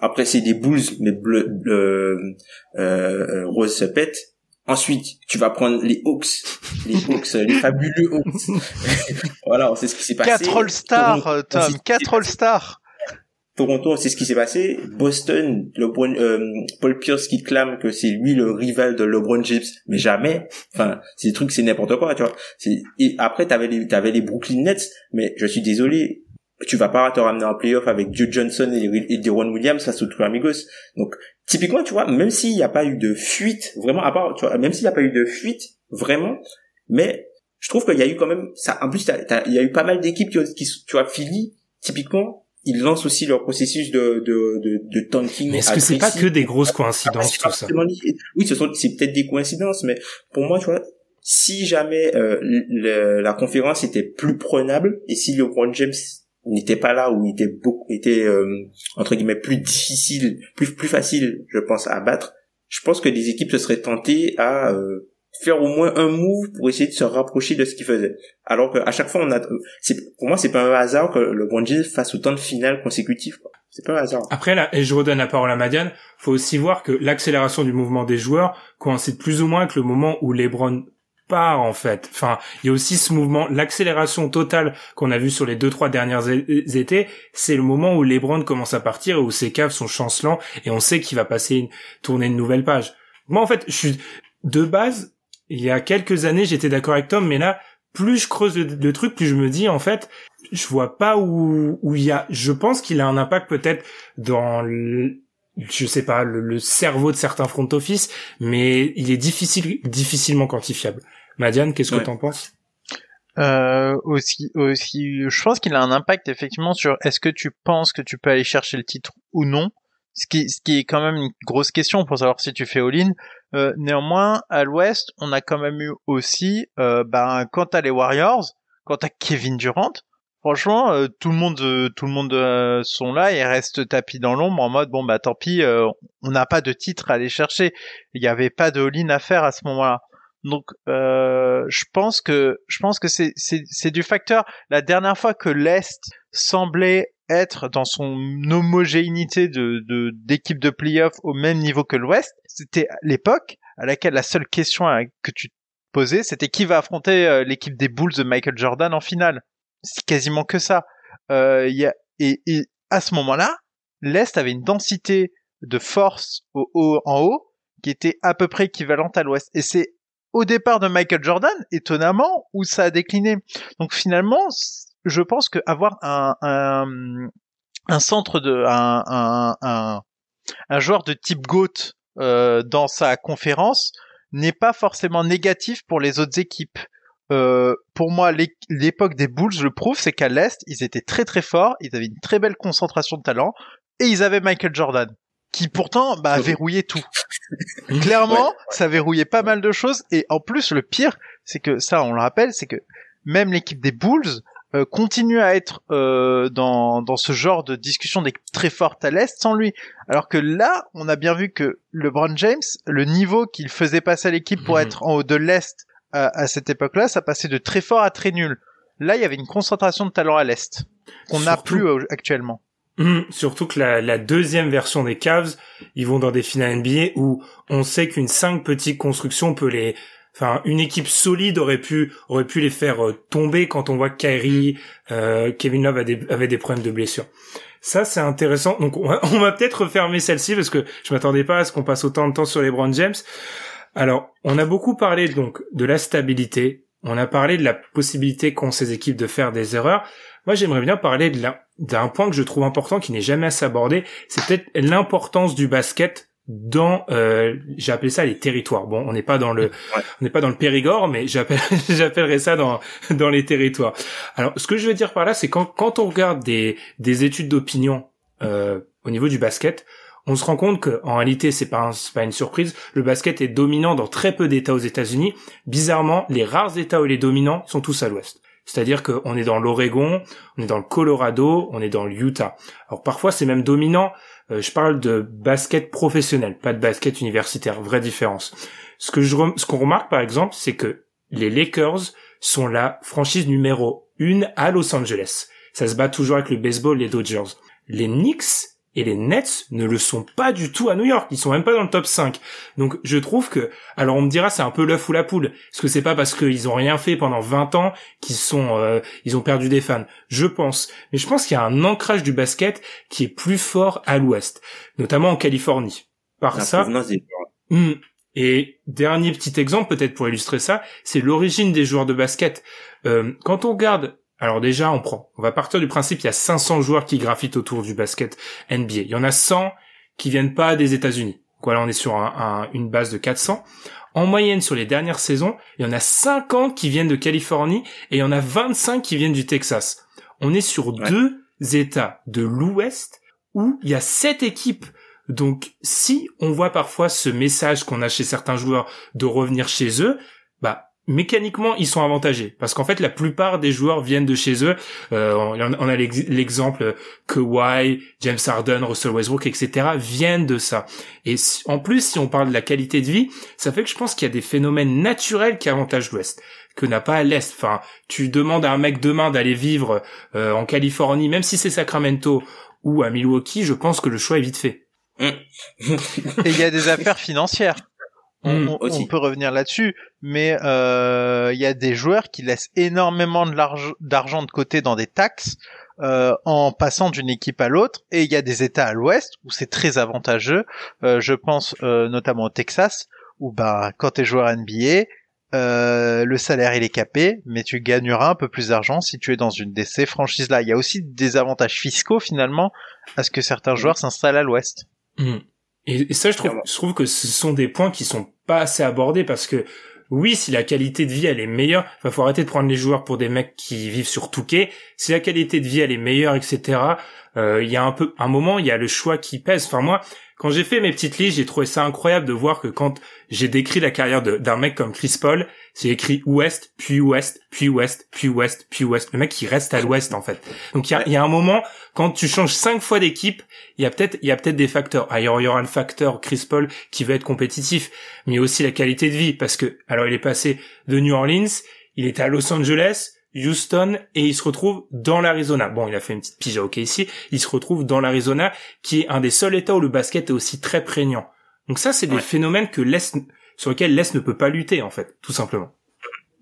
après c'est des Bulls mais bleu, bleu euh, euh, Rose se pète. Ensuite tu vas prendre les Hawks. Les Hawks les fabuleux Hawks. Voilà on sait ce qui s'est passé. Quatre All Stars Tom. Quatre All Stars Toronto, c'est ce qui s'est passé. Boston, LeBron, euh, Paul Pierce qui clame que c'est lui le rival de LeBron James, mais jamais. Enfin, ces trucs, c'est n'importe quoi, tu vois. Et après, t'avais les, t'avais les Brooklyn Nets, mais je suis désolé, tu vas pas te ramener en playoff avec Joe Johnson et, et Deron Williams face aux amigos. Donc, typiquement, tu vois, même s'il n'y a pas eu de fuite, vraiment, à part, tu vois, même s'il n'y a pas eu de fuite, vraiment, Mais je trouve qu'il y a eu quand même ça. En plus, il y a eu pas mal d'équipes qui, qui, tu vois, Philly, typiquement, ils lancent aussi leur processus de de de, de tanking. Mais est-ce que c'est pas que des grosses coïncidences tout ça Oui, ce sont c'est peut-être des coïncidences, mais pour moi, tu vois, si jamais euh, la conférence était plus prenable et si LeBron James n'était pas là ou était beaucoup était euh, entre guillemets plus difficile, plus plus facile, je pense à battre, je pense que des équipes se seraient tentées à euh, faire au moins un move pour essayer de se rapprocher de ce qu'il faisait. Alors qu'à chaque fois, on a, pour moi, c'est pas un hasard que le James fasse autant de finales consécutives. C'est pas un hasard. Après, là, et je redonne la parole à Madiane, faut aussi voir que l'accélération du mouvement des joueurs coïncide plus ou moins avec le moment où LeBron part en fait. Enfin, il y a aussi ce mouvement, l'accélération totale qu'on a vu sur les deux trois dernières étés, c'est le moment où LeBron commence à partir et où ses caves sont chancelants et on sait qu'il va passer une, tourner une nouvelle page. Moi en fait, je suis de base, il y a quelques années, j'étais d'accord avec Tom, mais là, plus je creuse le, truc, plus je me dis en fait, je vois pas où où il y a. Je pense qu'il a un impact peut-être dans le, je sais pas le, cerveau de certains front office, mais il est difficile difficilement quantifiable. Madiane, qu'est-ce que t'en penses? Euh, aussi, aussi, je pense qu'il a un impact effectivement sur est-ce que tu penses que tu peux aller chercher le titre ou non. Ce qui, ce qui est quand même une grosse question pour savoir si tu fais all-in. Euh, néanmoins, à l'Ouest, on a quand même eu aussi, euh, ben, quand t'as les Warriors, quand t'as Kevin Durant, franchement, euh, tout le monde, tout le monde sont là et restent tapis dans l'ombre en mode bon bah tant pis, on n'a pas de titre à aller chercher. Il n'y avait pas de all-in à faire à ce moment-là. Donc, je pense que je pense que c'est c'est du facteur. La dernière fois que l'Est semblait être dans son homogénéité de d'équipe de, de playoff au même niveau que l'Ouest, c'était l'époque à laquelle la seule question que tu posais, c'était qui va affronter euh, l'équipe des Bulls de Michael Jordan en finale. C'est quasiment que ça. Euh, y a, et, et, à ce moment-là, l'Est avait une densité de force au, haut, en haut qui était à peu près équivalente à l'Ouest. Et c'est au départ de Michael Jordan, étonnamment, où ça a décliné. Donc finalement, je pense qu'avoir un, un, un centre de un, un, un, joueur de type GOAT euh, dans sa conférence n'est pas forcément négatif pour les autres équipes. Euh, pour moi, l'époque des Bulls le prouve, c'est qu'à l'Est, ils étaient très très forts, ils avaient une très belle concentration de talent, et ils avaient Michael Jordan, qui pourtant bah, verrouillait tout. Clairement, ça verrouillait pas mal de choses, et en plus, le pire, c'est que ça, on le rappelle, c'est que même l'équipe des Bulls euh, continue à être euh, dans, dans ce genre de discussion des très fortes à l'Est sans lui. Alors que là, on a bien vu que LeBron James, le niveau qu'il faisait passer à l'équipe pour mhm. être en haut de l'Est à, cette époque-là, ça passait de très fort à très nul. Là, il y avait une concentration de talent à l'Est qu'on n'a plus actuellement. Mhm. surtout que la, la, deuxième version des Cavs, ils vont dans des finales NBA où on sait qu'une cinq petites constructions peut les enfin une équipe solide aurait pu aurait pu les faire euh, tomber quand on voit que Kyrie, euh, Kevin Love avait des, problèmes de blessure. Ça c'est intéressant. Donc on va, peut-être refermer celle-ci parce que je m'attendais pas à ce qu'on passe autant de temps sur les Brown James. Alors on a beaucoup parlé donc de la stabilité. On a parlé de la possibilité qu'ont ces équipes de faire des erreurs. Moi, j'aimerais bien parler de d'un point que je trouve important qui n'est jamais assez abordé. C'est peut-être l'importance du basket dans euh, j'ai appelé ça les territoires. Bon, on n'est pas dans le on n'est pas dans le Périgord, mais j'appelle j'appellerais ça dans dans les territoires. Alors, ce que je veux dire par là, c'est quand quand on regarde des des études d'opinion euh, au niveau du basket, on se rend compte que en réalité, c'est pas c'est pas une surprise, le basket est dominant dans très peu d'États aux États-Unis. Bizarrement, les rares États où il est dominant sont tous à l'ouest. C'est-à-dire qu'on est dans l'Oregon, on est dans le Colorado, on est dans l'Utah. Alors parfois c'est même dominant euh, je parle de basket professionnel, pas de basket universitaire, vraie différence. Ce que je ce qu'on remarque par exemple, c'est que les Lakers sont la franchise numéro une à Los Angeles. Ça se bat toujours avec le baseball, les Dodgers. Les Knicks et les Nets ne le sont pas du tout à New York. Ils sont même pas dans le top 5. Donc, je trouve que, alors on me dira, c'est un peu l'œuf ou la poule. Est-ce que c'est pas parce qu'ils ont rien fait pendant 20 ans qu'ils sont, euh, ils ont perdu des fans? Je pense. Mais je pense qu'il y a un ancrage du basket qui est plus fort à l'ouest. Notamment en Californie. Par ça. Hmm. Et dernier petit exemple, peut-être pour illustrer ça, c'est l'origine des joueurs de basket. Euh, quand on regarde alors déjà, on prend. On va partir du principe qu'il y a 500 joueurs qui graffitent autour du basket NBA. Il y en a 100 qui viennent pas des États-Unis. Voilà, on est sur un, une base de 400. En moyenne, sur les dernières saisons, il y en a 50 qui viennent de Californie et il y en a 25 qui viennent du Texas. On est sur deux États de l'Ouest où il y a sept équipes. Donc, si on voit parfois ce message qu'on a chez certains joueurs de revenir chez eux, mécaniquement ils sont avantagés. Parce qu'en fait la plupart des joueurs viennent de chez eux. Euh, on a l'exemple Kawhi, James Harden, Russell Westbrook etc viennent de ça. Et en plus si on parle de la qualité de vie ça fait que je pense qu'il y a des phénomènes naturels qui avantagent l'Ouest que n'a pas l'Est. Enfin tu demandes à un mec demain d'aller vivre euh, en Californie même si c'est Sacramento ou à Milwaukee je pense que le choix est vite fait. Et il y a des affaires financières Hmm. On, peut revenir là-dessus, mais euh, il y a des joueurs qui laissent énormément d'argent de côté dans des taxes euh, en passant d'une équipe à l'autre, et il y a des États à l'Ouest où c'est très avantageux. Euh, je pense notamment au Texas, où bah quand t'es joueur NBA, le salaire il est capé, mais tu gagneras un peu plus d'argent si tu es dans une de ces franchises-là. Il y a aussi des avantages fiscaux finalement à ce que certains joueurs s'installent à l'Ouest. Hmm. Et, ça, je trouve, je trouve que ce sont des points qui sont pas assez abordés parce que oui, si la qualité de vie elle est meilleure, il faut arrêter de prendre les joueurs pour des mecs qui vivent sur Touquet. Si la qualité de vie elle est meilleure, etc. Euh, il y a un peu, un moment, il y a le choix qui pèse. Enfin moi, quand j'ai fait mes petites listes, j'ai trouvé ça incroyable de voir que quand j'ai décrit la carrière d'un mec comme Chris Paul, c'est écrit Ouest, puis Ouest, puis Ouest, puis Ouest, puis Ouest. Le mec qui reste à l'Ouest en fait. Donc il y a, y a, un moment quand tu changes cinq fois d'équipe, il y a peut-être il y a peut-être des facteurs. Alors il y aura le facteur Chris Paul qui va être compétitif, mais aussi la qualité de vie parce que alors il est passé de New Orleans, il était à Los Angeles, Houston et il se retrouve dans l'Arizona. Bon, il a fait une petite pige à ici. Il se retrouve dans l'Arizona, qui est un des seuls États où le basket est aussi très prégnant. Donc ça, c'est des phénomènes que l'Est, sur lesquels l'Est ne peut pas lutter en fait, tout simplement.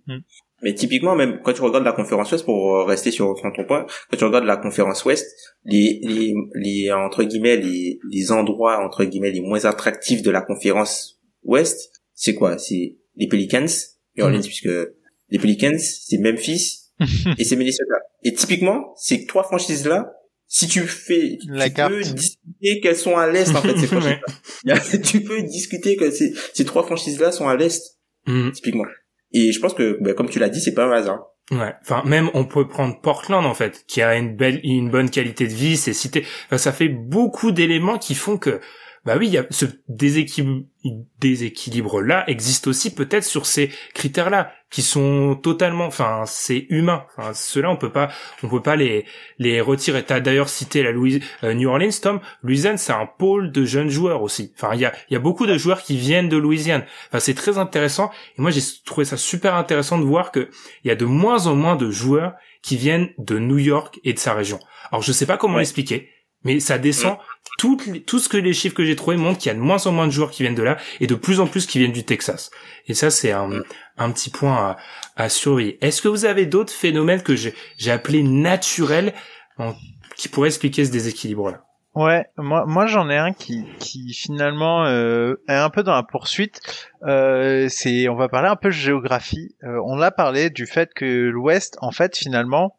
Hmm. Mais typiquement, même quand tu regardes la conférence Ouest, pour euh, rester sur, ton point, quand tu regardes la conférence Ouest, les, les, les entre guillemets les, les endroits entre guillemets les moins attractifs de la conférence Ouest, c'est quoi? C'est les Pelicans, New Orleans, hmm. puisque les Pelicans, c'est Memphis, et c'est Minnesota. Et typiquement, ces trois franchises-là, si tu fais, La tu peux discuter qu'elles sont à l'est, en fait, ces franchises tu peux discuter que ces, ces trois franchises-là sont à l'est, mm. typiquement. Et je pense que, bah, comme tu l'as dit, c'est pas un hasard. Ouais, enfin même on peut prendre Portland en fait, qui a une belle, une bonne qualité de vie, c'est cité. Enfin, ça fait beaucoup d'éléments qui font que bah oui, il y a ce déséquilibre, déséquilibre là existe aussi peut-être sur ces critères là qui sont totalement, enfin c'est humain. Enfin, ceux-là on peut pas, on peut pas les les retirer. T'as d'ailleurs cité la Louis, euh, New Orleans, Tom. Louisiane c'est un pôle de jeunes joueurs aussi. Enfin il y a il y a beaucoup de joueurs qui viennent de Louisiane. Enfin c'est très intéressant. Et moi j'ai trouvé ça super intéressant de voir que il y a de moins en moins de joueurs qui viennent de New York et de sa région. Alors je sais pas comment l'expliquer mais ça descend. Tout, tout ce que les chiffres que j'ai trouvés montrent qu'il y a de moins en moins de joueurs qui viennent de là et de plus en plus qui viennent du Texas. Et ça, c'est un, un petit point à, à surveiller. Est-ce que vous avez d'autres phénomènes que j'ai appelés naturels qui pourraient expliquer ce déséquilibre-là? Ouais, moi, moi j'en ai un qui, qui finalement euh, est un peu dans la poursuite. Euh, c'est, on va parler un peu de géographie. Euh, on a parlé du fait que l'Ouest, en fait, finalement,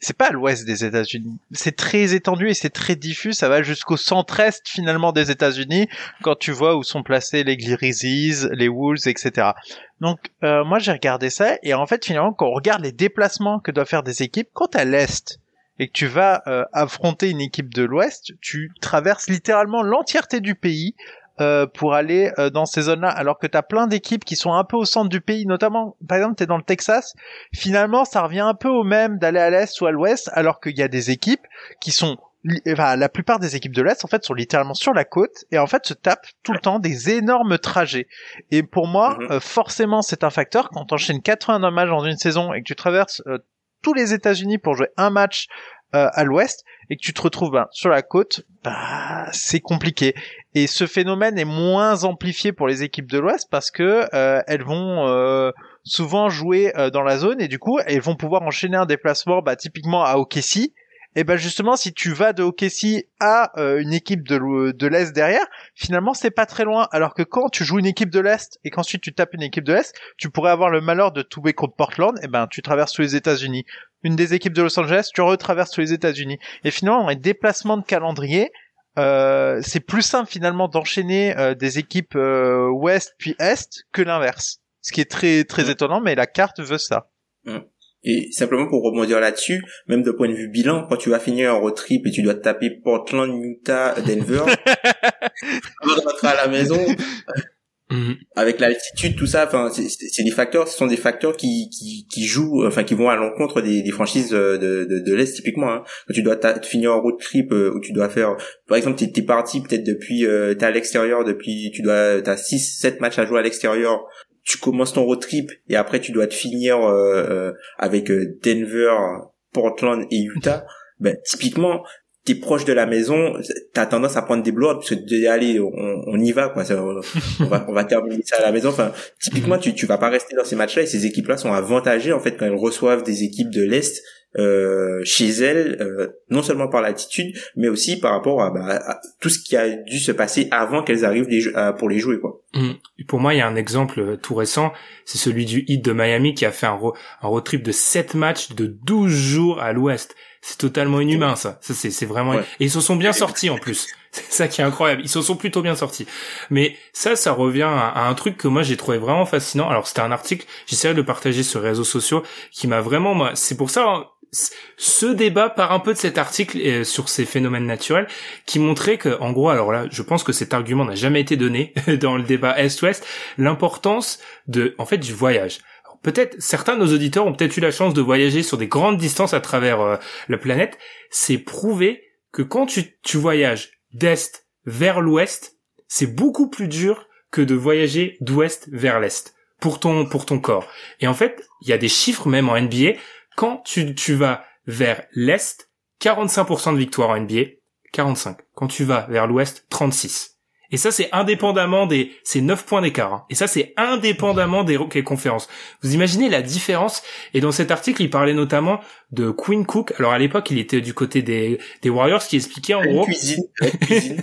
c'est pas l'ouest des États-Unis. C'est très étendu et c'est très diffus. Ça va jusqu'au centre-est finalement des États-Unis quand tu vois où sont placés les Grizzlies, les Wolves, etc. Donc euh, moi j'ai regardé ça et en fait finalement quand on regarde les déplacements que doivent faire des équipes, quand à l'est et que tu vas euh, affronter une équipe de l'ouest, tu traverses littéralement l'entièreté du pays euh, pour aller euh, dans ces zones-là, alors que tu as plein d'équipes qui sont un peu au centre du pays, notamment, par exemple, tu es dans le Texas, finalement, ça revient un peu au même d'aller à l'est ou à l'ouest, alors qu'il y a des équipes qui sont Enfin, la plupart des équipes de l'Est, en fait, sont littéralement sur la côte et en fait se tapent tout le temps des énormes trajets. Et pour moi, mhm. euh, forcément, c'est un facteur. Quand t'enchaînes 80 matchs dans une saison et que tu traverses tous les États-Unis pour jouer un match à l'Ouest et que tu te retrouves ben, sur la côte, bah c'est compliqué. Et ce phénomène est moins amplifié pour les équipes de l'Ouest parce que euh, elles vont euh, souvent jouer euh, dans la zone et du coup elles vont pouvoir enchaîner un déplacement bah, typiquement à OKC. Et ben justement si tu vas de OKC à une équipe de, de l'Est derrière, finalement c'est pas très loin. Alors que quand tu joues une équipe de l'Est et qu'ensuite tu tapes une équipe de l'Est, tu pourrais avoir le malheur de tomber contre Portland, et ben tu traverses tous les États-Unis. Une des équipes de Los Angeles, tu retraverses tous les États-Unis. Et finalement, les déplacements de calendrier, euh, c'est plus simple finalement d'enchaîner euh, des équipes euh, ouest puis est que l'inverse. Ce qui est très très étonnant, mais la carte veut ça. Et simplement pour rebondir là-dessus, même de point de vue bilan, quand tu vas finir un road trip et tu dois te taper Portland, Utah, Denver, avant de rentrer à la maison, Mhm. avec l'altitude, tout ça, enfin, c'est- des facteurs, ce sont des facteurs qui, qui, qui jouent, enfin, qui vont à l'encontre des, des franchises de, de, de, de l'Est, typiquement. Hein. Quand tu dois finir un road trip euh, où tu dois faire, par exemple, t'es es parti peut-être depuis, euh, t'es à l'extérieur depuis, tu dois, t'as 6, 7 matchs à jouer à l'extérieur, tu commences ton road trip et après tu dois te finir euh, euh, avec euh, Denver, Portland et Utah. Ben, typiquement, t'es proche de la maison, t'as tendance à prendre des blocs parce que tu dis, allez, on, on y va quoi. On va on va terminer ça à la maison. Enfin, typiquement, tu tu vas pas rester dans ces matchs-là et ces équipes-là sont avantagées en fait quand elles reçoivent des équipes de l'est euh, chez elles, euh, non seulement par l'attitude, mais aussi par rapport à, bah, à tout ce qui a dû se passer avant qu'elles arrivent les jeux- à- pour les jouer quoi. Mm. Pour moi, il y a un exemple euh, tout récent, c'est celui du Heat de Miami qui a fait un, ro- un road trip de 7 matchs de 12 jours à l'ouest. C'est totalement inhumain ça. Ça c'est vraiment Ouais. et ils se sont bien sortis en plus. C'est ça qui est incroyable. Ils se sont plutôt bien sortis. Mais ça ça revient à, à un truc que moi j'ai trouvé vraiment fascinant. Alors c'était un article, j'essaierai de le partager sur les réseaux sociaux qui m'a vraiment moi, c'est pour ça hein, ce débat part un peu de cet article euh, sur ces phénomènes naturels qui montrait que, en gros, alors là, je pense que cet argument n'a jamais été donné dans le débat Est-Ouest, l'importance de, en fait, du voyage. Peut-être certains de nos auditeurs ont peut-être eu la chance de voyager sur des grandes distances à travers euh, la planète. C'est prouvé que quand tu, tu voyages d'est vers l'ouest, c'est beaucoup plus dur que de voyager d'ouest vers l'est pour ton pour ton corps. Et en fait, il y a des chiffres même en NBA. Quand tu, tu vas vers l'est, 45% de victoire en NBA, 45. Quand tu vas vers l'ouest, 36. Et ça, c'est indépendamment des, c'est 9 points d'écart. hein. Et ça, c'est indépendamment des, des conférences. Vous imaginez la différence? Et dans cet article, il parlait notamment de Quinn Cook. Alors à l'époque, il était du côté des, des Warriors, qui expliquait en gros, cuisine, cuisine.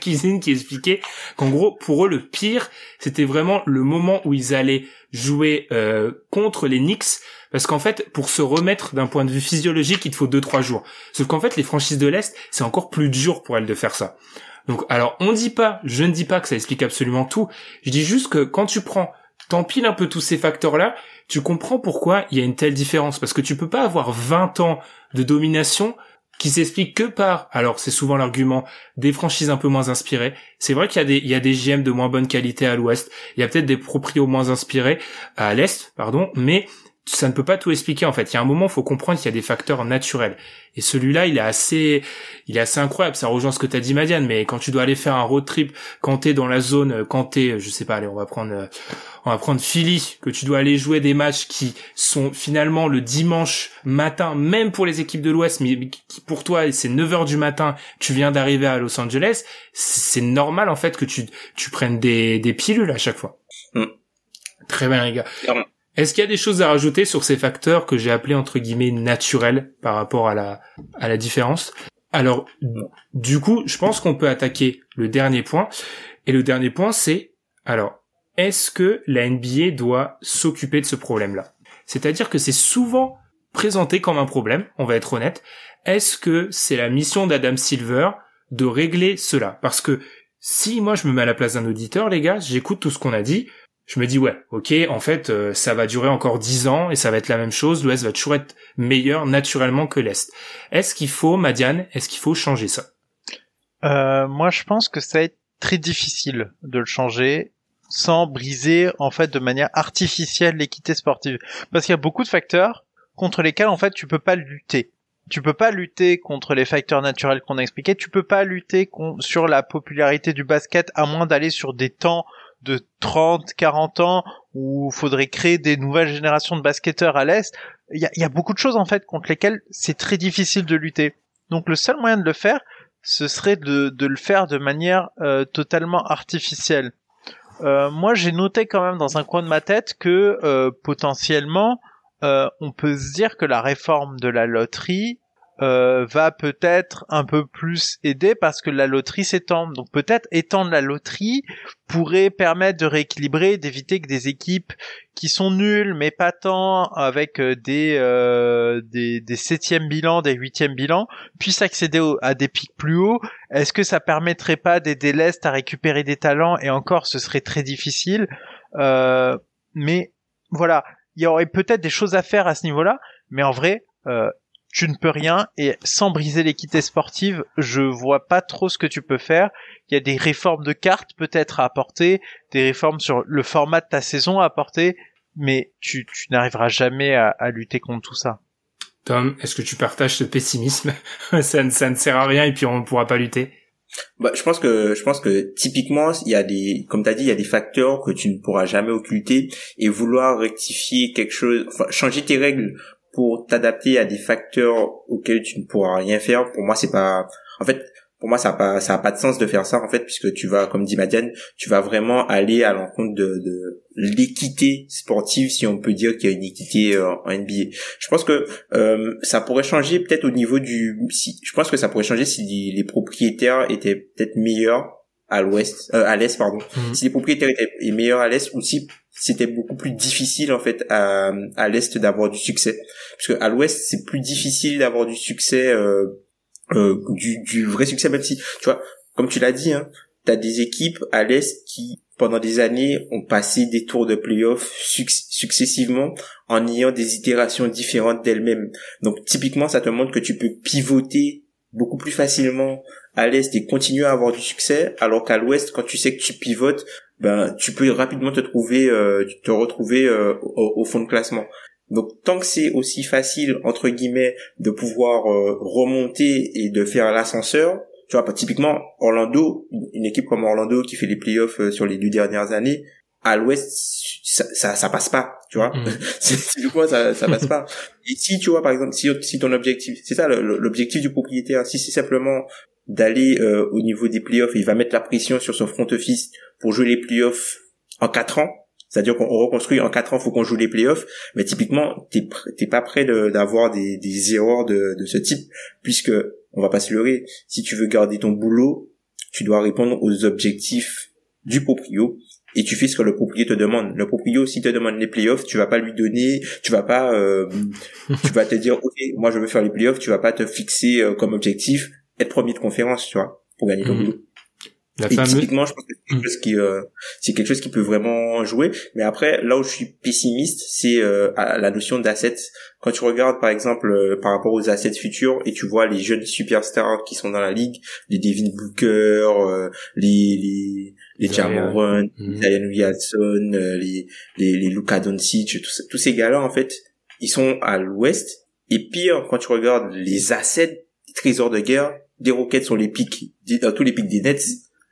Cuisine qui expliquait qu'en gros, pour eux, le pire, c'était vraiment le moment où ils allaient jouer euh, contre les Knicks, parce qu'en fait, pour se remettre d'un point de vue physiologique, il te faut deux trois jours. Sauf qu'en fait, les franchises de l'Est, c'est encore plus dur pour elles de faire ça. Donc, alors, on dit pas, je ne dis pas que ça explique absolument tout. Je dis juste que quand tu prends, t'empiles un peu tous ces facteurs-là, tu comprends pourquoi il y a une telle différence. Parce que tu peux pas avoir 20 ans de domination qui s'explique que par, alors c'est souvent l'argument des franchises un peu moins inspirées. C'est vrai qu'il y des, y a des GM de moins bonne qualité à l'ouest. Il y a peut-être des proprios moins inspirés à l'est, pardon, mais ça ne peut pas tout expliquer en fait. Il y a un moment, il faut comprendre qu'il y a des facteurs naturels. Et celui-là, il est assez, il est assez incroyable. Ça rejoint ce que t'as dit, Madiane. Mais quand tu dois aller faire un road trip, quand t'es dans la zone, euh, quand t'es, je sais pas, allez, on va prendre, euh, on va prendre Philly, que tu dois aller jouer des matchs qui sont finalement le dimanche matin, même pour les équipes de l'Ouest, mais qui pour toi, c'est 9 heures du matin, tu viens d'arriver à Los Angeles, c'est normal en fait que tu, tu prennes des, des pilules à chaque fois. Mm. Très bien les gars. Clairement. Est-ce qu'il y a des choses à rajouter sur ces facteurs que j'ai appelés entre guillemets naturels par rapport à la, à la différence? Alors, du coup, je pense qu'on peut attaquer le dernier point. Et le dernier point, c'est, alors, est-ce que la NBA doit s'occuper de ce problème-là? C'est-à-dire que c'est souvent présenté comme un problème, on va être honnête. Est-ce que c'est la mission d'Adam Silver de régler cela? Parce que si moi je me mets à la place d'un auditeur, les gars, j'écoute tout ce qu'on a dit, je me dis ouais, ok, en fait, euh, ça va durer encore dix ans et ça va être la même chose. L'Ouest va toujours être meilleur naturellement que l'Est. Est-ce qu'il faut, Madiane, est-ce qu'il faut changer ça? Euh, moi, je pense que ça va être très difficile de le changer sans briser en fait de manière artificielle l'équité sportive, parce qu'il y a beaucoup de facteurs contre lesquels en fait tu peux pas lutter. Tu peux pas lutter contre les facteurs naturels qu'on a expliqués. Tu peux pas lutter sur la popularité du basket à moins d'aller sur des temps de 30, 40 ans où faudrait créer des nouvelles générations de basketteurs à l'Est. Il y a, y a beaucoup de choses en fait contre lesquelles c'est très difficile de lutter. Donc le seul moyen de le faire, ce serait de, de le faire de manière euh, totalement artificielle. Euh, moi, j'ai noté quand même dans un coin de ma tête que euh, potentiellement, euh, on peut se dire que la réforme de la loterie euh, va peut-être un peu plus aider parce que la loterie s'étend. Donc peut-être étendre la loterie pourrait permettre de rééquilibrer, d'éviter que des équipes qui sont nulles mais pas tant avec euh, des euh, des, des septièmes bilans, des huitièmes bilans puissent accéder à des pics plus hauts. Est-ce que ça permettrait pas d'aider l'Est à récupérer des talents? Et encore ce serait très difficile. Euh, mais voilà, il y aurait peut-être des choses à faire à ce niveau-là, mais en vrai, euh, tu ne peux rien et sans briser l'équité sportive, je vois pas trop ce que tu peux faire. Il y a des réformes de cartes peut-être à apporter, des réformes sur le format de ta saison à apporter, mais tu, tu n'arriveras jamais à, à, lutter contre tout ça. Tom, est-ce que tu partages ce pessimisme ça, ne, ça ne sert à rien et puis on ne pourra pas lutter bah, je pense que je pense que typiquement il y a des comme tu as dit il y a des facteurs que tu ne pourras jamais occulter et vouloir rectifier quelque chose enfin changer tes règles pour t'adapter à des facteurs auxquels tu ne pourras rien faire, pour moi c'est pas en fait pour moi ça a pas ça a pas de sens de faire ça en fait puisque tu vas comme dit Madiane, tu vas vraiment aller à l'encontre de, de l'équité sportive si on peut dire qu'il y a une équité euh, en NBA. Je pense que euh, ça pourrait changer peut-être au niveau du si je pense que ça pourrait changer si les propriétaires étaient peut-être meilleurs à l'ouest euh, à l'est pardon mhm. si les propriétaires étaient meilleurs à l'est ou si c'était beaucoup plus difficile en fait à, à l'est d'avoir du succès. Parce que à l'ouest c'est plus difficile d'avoir du succès euh, euh, du, du vrai succès même si tu vois comme tu l'as dit hein, t'as des équipes à l'est qui pendant des années ont passé des tours de playoffs successivement en ayant des itérations différentes d'elles-mêmes. Donc typiquement ça te montre que tu peux pivoter beaucoup plus facilement à l'est et continuer à avoir du succès, alors qu'à l'ouest, quand tu sais que tu pivotes, ben tu peux rapidement te trouver, euh, te retrouver euh, au, fond de classement. Donc tant que c'est aussi facile entre guillemets de pouvoir euh, remonter et de faire l'ascenseur, tu vois, typiquement Orlando, une équipe comme Orlando qui fait les playoffs sur les deux dernières années, à l'ouest ça, ça, ça passe pas tu vois mm. du coup ça ça passe pas et si tu vois par exemple si si ton objectif c'est ça l'objectif du propriétaire si c'est simplement d'aller euh, au niveau des playoffs il va mettre la pression sur son front office pour jouer les playoffs en quatre ans c'est-à-dire qu'on reconstruit en quatre ans faut qu'on joue les playoffs mais typiquement t'es t'es pas prêt d'avoir des des erreurs de de ce type puisque on va pas se leurrer si tu veux garder ton boulot tu dois répondre aux objectifs du proprio et tu fais ce que le propriétaire te demande. Le propriétaire si te demande les playoffs, tu vas pas lui donner, tu vas pas, euh, tu vas te dire, ok, moi je veux faire les playoffs, tu vas pas te fixer euh, comme objectif être premier de conférence, tu vois, pour gagner ton mhm. boulot. La et typiquement, je pense que c'est quelque chose qui, euh, c'est quelque chose qui peut vraiment jouer. Mais après, là où je suis pessimiste, c'est euh, la notion d'assets. Quand tu regardes, par exemple, euh, par rapport aux assets futurs, et tu vois les jeunes superstars qui sont dans la ligue, les Devin Booker, les les les Jamoran, les Diane Wilson, les les les Luka Doncic, tous, tous ces gars-là, en fait, ils sont à l'ouest. Et pire, quand tu regardes les assets, les trésors de guerre, des Rockets sont les pics, tous les pics des Nets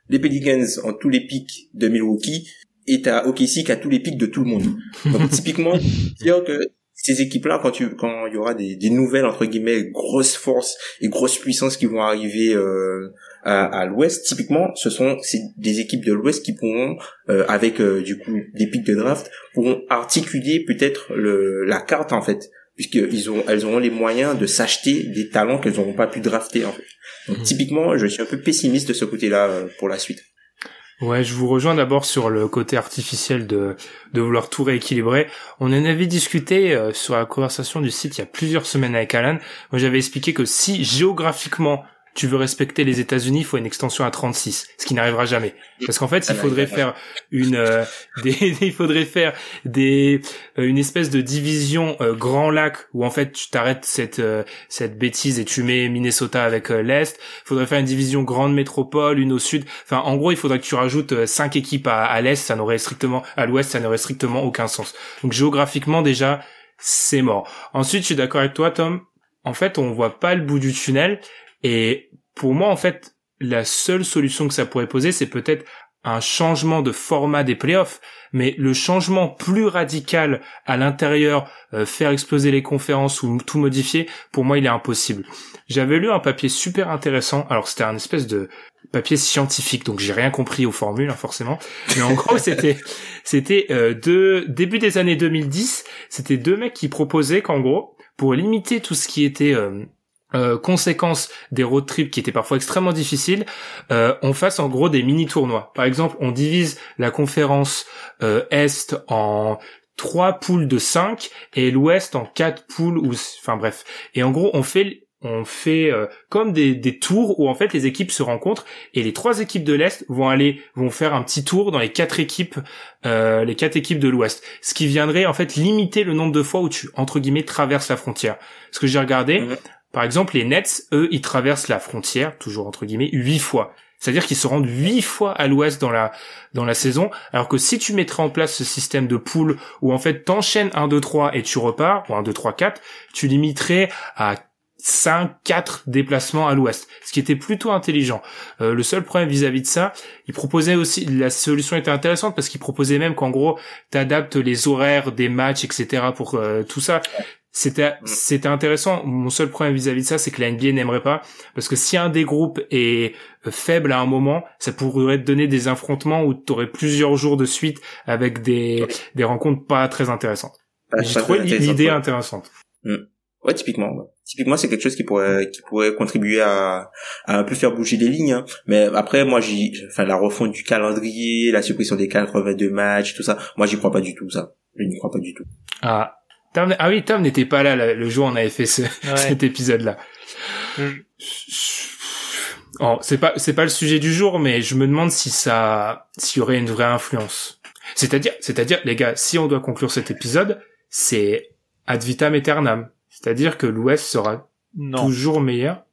les Pelicans ont tous les pics de Milwaukee et t'as OKC qui a tous les pics de tout le monde. Donc typiquement, dire que ces équipes-là, quand tu, quand il y aura des, des, nouvelles entre guillemets grosses forces et grosses puissances qui vont arriver euh, à, à l'Ouest, typiquement, ce sont des équipes de l'Ouest qui pourront, euh, avec euh, du coup des pics de draft, pourront articuler peut-être le, la carte en fait, puisqu'ils ont, elles auront les moyens de s'acheter des talents qu'elles n'auront pas pu drafter en fait. Donc, mhm. typiquement, je suis un peu pessimiste de ce côté-là euh, pour la suite. Ouais, je vous rejoins d'abord sur le côté artificiel de, de vouloir tout rééquilibrer. On en avait discuté euh, sur la conversation du site il y a plusieurs semaines avec Alan. Moi, j'avais expliqué que si géographiquement tu veux respecter les États-Unis, il faut une extension à 36, ce qui n'arrivera jamais. Parce qu'en fait, il faudrait faire une, euh, des, il faudrait faire des, euh, une espèce de division euh, Grand Lac où en fait tu t'arrêtes cette cette bêtise et tu mets Minnesota avec l'est. Il faudrait faire une division Grande Métropole, une au sud. Enfin, en gros, il faudrait que tu rajoutes cinq équipes à, à l'est, ça n'aurait strictement, à l'ouest, ça n'aurait strictement aucun sens. Donc géographiquement déjà, c'est mort. Ensuite, je suis d'accord avec toi, Tom. En fait, on voit pas le bout du tunnel et pour moi, en fait, la seule solution que ça pourrait poser, c'est peut-être un changement de format des playoffs, mais le changement plus radical à l'intérieur, euh, faire exploser les conférences ou tout modifier, pour moi, il est impossible. J'avais lu un papier super intéressant, alors c'était un espèce de papier scientifique, donc j'ai rien compris aux formules, hein, forcément, mais en gros, c'était c'était euh, de début des années 2010, c'était deux mecs qui proposaient qu'en gros, pour limiter tout ce qui était euh, euh, conséquence des road trips qui étaient parfois extrêmement difficiles, euh, on fasse en gros des mini tournois. Par exemple, on divise la conférence euh, Est en trois poules de 5 et l'Ouest en quatre poules ou enfin bref. Et en gros, on fait on fait euh, comme des, des tours où en fait les équipes se rencontrent et les trois équipes de l'est vont aller vont faire un petit tour dans les quatre équipes euh, les quatre équipes de l'ouest ce qui viendrait en fait limiter le nombre de fois où tu entre guillemets traverses la frontière ce que j'ai regardé par exemple les Nets eux ils traversent la frontière toujours entre guillemets huit fois c'est-à-dire qu'ils se rendent huit fois à l'ouest dans la dans la saison, alors que si tu mettrais en place ce système de poule où en fait t'enchaînes 1, 2, 3 et tu repars, ou 1, 2, 3, 4, tu limiterais à 5, 4 déplacements à l'ouest, ce qui était plutôt intelligent. Euh, le seul problème vis-à-vis de ça, il proposait aussi, la solution était intéressante parce qu'il proposait même qu'en gros, t'adaptes les horaires des matchs, etc. pour euh, tout ça. C'était Mm. c'était intéressant. Mon seul problème vis-à-vis de ça, c'est que la NBA n'aimerait pas parce que si un des groupes est euh, faible à un moment, ça pourrait te donner des affrontements où tu aurais plusieurs jours de suite avec des des rencontres pas très intéressantes. J'ai trouvé l'idée intéressante. Ouais, typiquement. ouais. Typiquement, c'est quelque chose qui pourrait qui pourrait contribuer à, à un peu faire bouger les lignes. hein. Mais après, moi, j'y, enfin, la refonte du calendrier, la suppression des 82 matchs, tout ça. Moi, j'y crois pas du tout, ça. Je n'y crois pas du tout. Ah, Tom, ah oui, Tom n'était pas là, le jour où on avait fait ce, Ouais. cet épisode-là. Je- Oh, c'est pas c'est pas le sujet du jour, mais je me demande si ça s'il y aurait une vraie influence. C'est-à-dire c'est-à-dire les gars, si on doit conclure cet épisode, c'est ad vitam aeternam. C'est-à-dire que l'Ouest sera Non. toujours meilleur.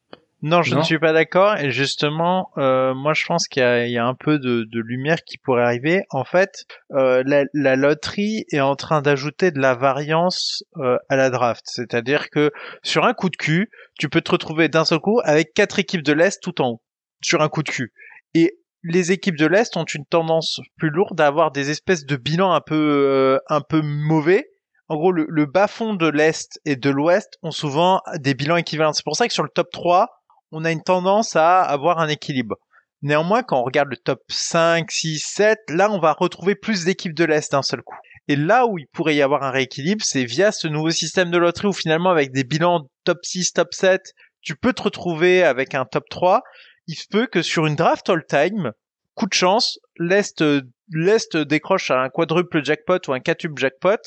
Non, je Non. ne suis pas d'accord. Et justement, euh, moi, je pense qu'il y a, il y a un peu de, de lumière qui pourrait arriver. En fait, euh, la, la loterie est en train d'ajouter de la variance euh, à la draft. C'est-à-dire que sur un coup de cul, tu peux te retrouver d'un seul coup avec quatre équipes de l'Est tout en haut, sur un coup de cul. Et les équipes de l'Est ont une tendance plus lourde à avoir des espèces de bilans un peu, euh, un peu mauvais. En gros, le, le bas-fond de l'Est et de l'Ouest ont souvent des bilans équivalents. C'est pour ça que sur le top 3, on a une tendance à avoir un équilibre. Néanmoins, quand on regarde le top 5, 6, 7, là, on va retrouver plus d'équipes de l'Est d'un seul coup. Et là où il pourrait y avoir un rééquilibre, c'est via ce nouveau système de loterie où finalement, avec des bilans top 6, top 7, tu peux te retrouver avec un top 3. Il se peut que sur une draft all-time, coup de chance, l'Est, l'Est décroche un quadruple jackpot ou un quatuple jackpot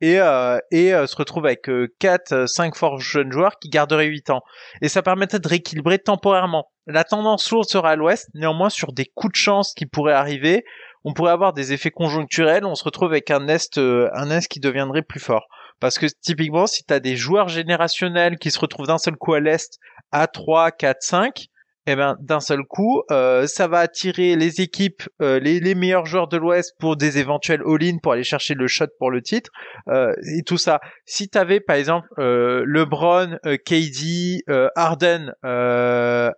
et, euh, et euh, se retrouve avec euh, 4, 5 forts jeunes joueurs qui garderaient 8 ans et ça permettrait de rééquilibrer temporairement. La tendance lourde sera à l'ouest, néanmoins sur des coups de chance qui pourraient arriver, on pourrait avoir des effets conjoncturels, on se retrouve avec un est, euh, un est qui deviendrait plus fort. Parce que typiquement, si tu as des joueurs générationnels qui se retrouvent d'un seul coup à l'est à 3, 4, 5, eh ben d'un seul coup, euh, ça va attirer les équipes, euh, les, les meilleurs joueurs de l'Ouest pour des éventuels all-in pour aller chercher le shot pour le titre euh, et tout ça. Si t'avais par exemple euh, LeBron, euh, KD, euh, Harden, euh,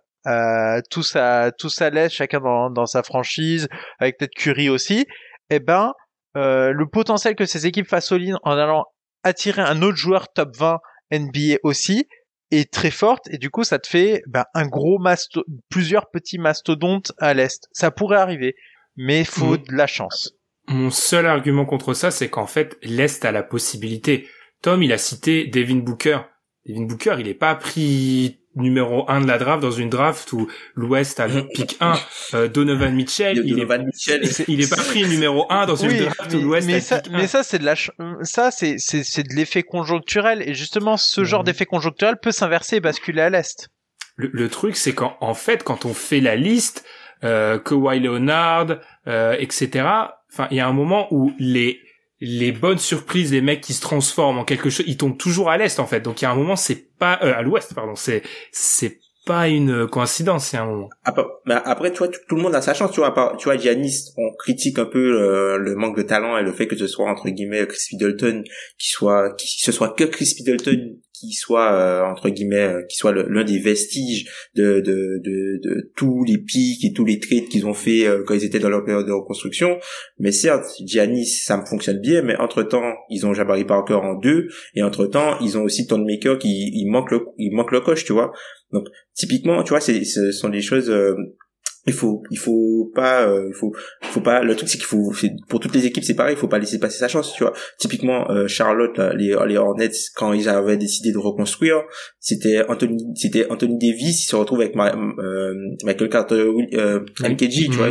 tous à tous à l'aise, chacun dans, dans sa franchise, avec peut-être Curry aussi, eh ben euh, le potentiel que ces équipes fassent all-in en allant attirer un autre joueur top 20 NBA aussi est très forte et du coup ça te fait ben, un gros masto plusieurs petits mastodontes à l'est. Ça pourrait arriver, mais faut de la chance. Mon seul argument contre ça, c'est qu'en fait, l'Est a la possibilité. Tom, il a cité Devin Booker. Devin Booker, il est pas pris numéro 1 de la draft dans une draft où l'Ouest a le pick 1. Euh, Donovan Mitchell, il est, Donovan Mitchell. il est pas pris numéro 1 dans une Oui, draft où l'Ouest a mais ça, pick 1. mais ça c'est de la, ça c'est c'est c'est de l'effet conjoncturel et justement ce genre d'effet conjoncturel peut s'inverser et basculer à l'est. Le, le truc, c'est qu'en en fait, quand on fait la liste, euh, Kawhi Leonard, euh, etc. Enfin, il y a un moment où les les bonnes surprises, les mecs qui se transforment en quelque chose, ils tombent toujours à l'est en fait. Donc il y a un moment, c'est pas euh, à l'ouest, pardon. C'est c'est pas une coïncidence. Il y a un moment. Après, mais après, tu vois, tout, le monde a sa chance, tu vois. part- Tu vois, Giannis, on critique un peu euh, le manque de talent et le fait que ce soit entre guillemets Chris Middleton qui soit, qui ce soit que Chris Middleton qui soit euh, entre guillemets, euh, qui soit l'un des vestiges de, de de tous les pics et tous les trades qu'ils ont fait euh, quand ils étaient dans leur période de reconstruction. Mais certes, Giannis, ça me fonctionne bien, mais entre temps, ils ont Jabari Parker en deux et entre temps, ils ont aussi Maker qui il manque le il manque le coach, tu vois. Donc typiquement, tu vois, c'est ce sont des choses euh, il faut il faut pas euh, il faut il faut pas le truc c'est qu'il faut pour toutes les équipes c'est pareil il faut pas laisser passer sa chance tu vois. Typiquement euh, Charlotte les les Hornets quand ils avaient décidé de reconstruire c'était Anthony c'était Anthony Davis il se retrouve avec euh, Michael Carter euh, MKG tu mm-hmm. vois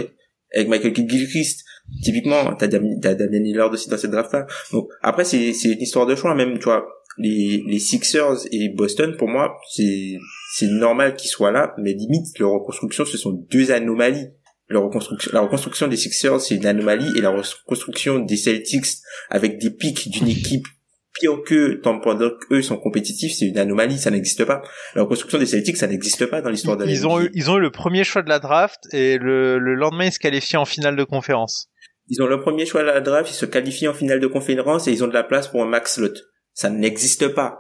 avec Michael Gilchrist. Typiquement t'as t'as Damien Lillard aussi dans cette draft là donc après c'est c'est une histoire de choix même tu vois les les Sixers et Boston pour moi c'est c'est normal qu'ils soient là, mais limite, leur reconstruction, ce sont deux anomalies. La reconstruction, la reconstruction des Sixers, c'est une anomalie, et la reconstruction des Celtics avec des pics d'une équipe pire que tant pendant qu'eux sont compétitifs, c'est une anomalie, ça n'existe pas. La reconstruction des Celtics, ça n'existe pas dans l'histoire de la Ils ont eu, ils ont eu le premier choix de la draft et le, le lendemain ils se qualifient en finale de conférence. Ils ont le premier choix de la draft, ils se qualifient en finale de conférence et ils ont de la place pour un max slot ça n'existe pas.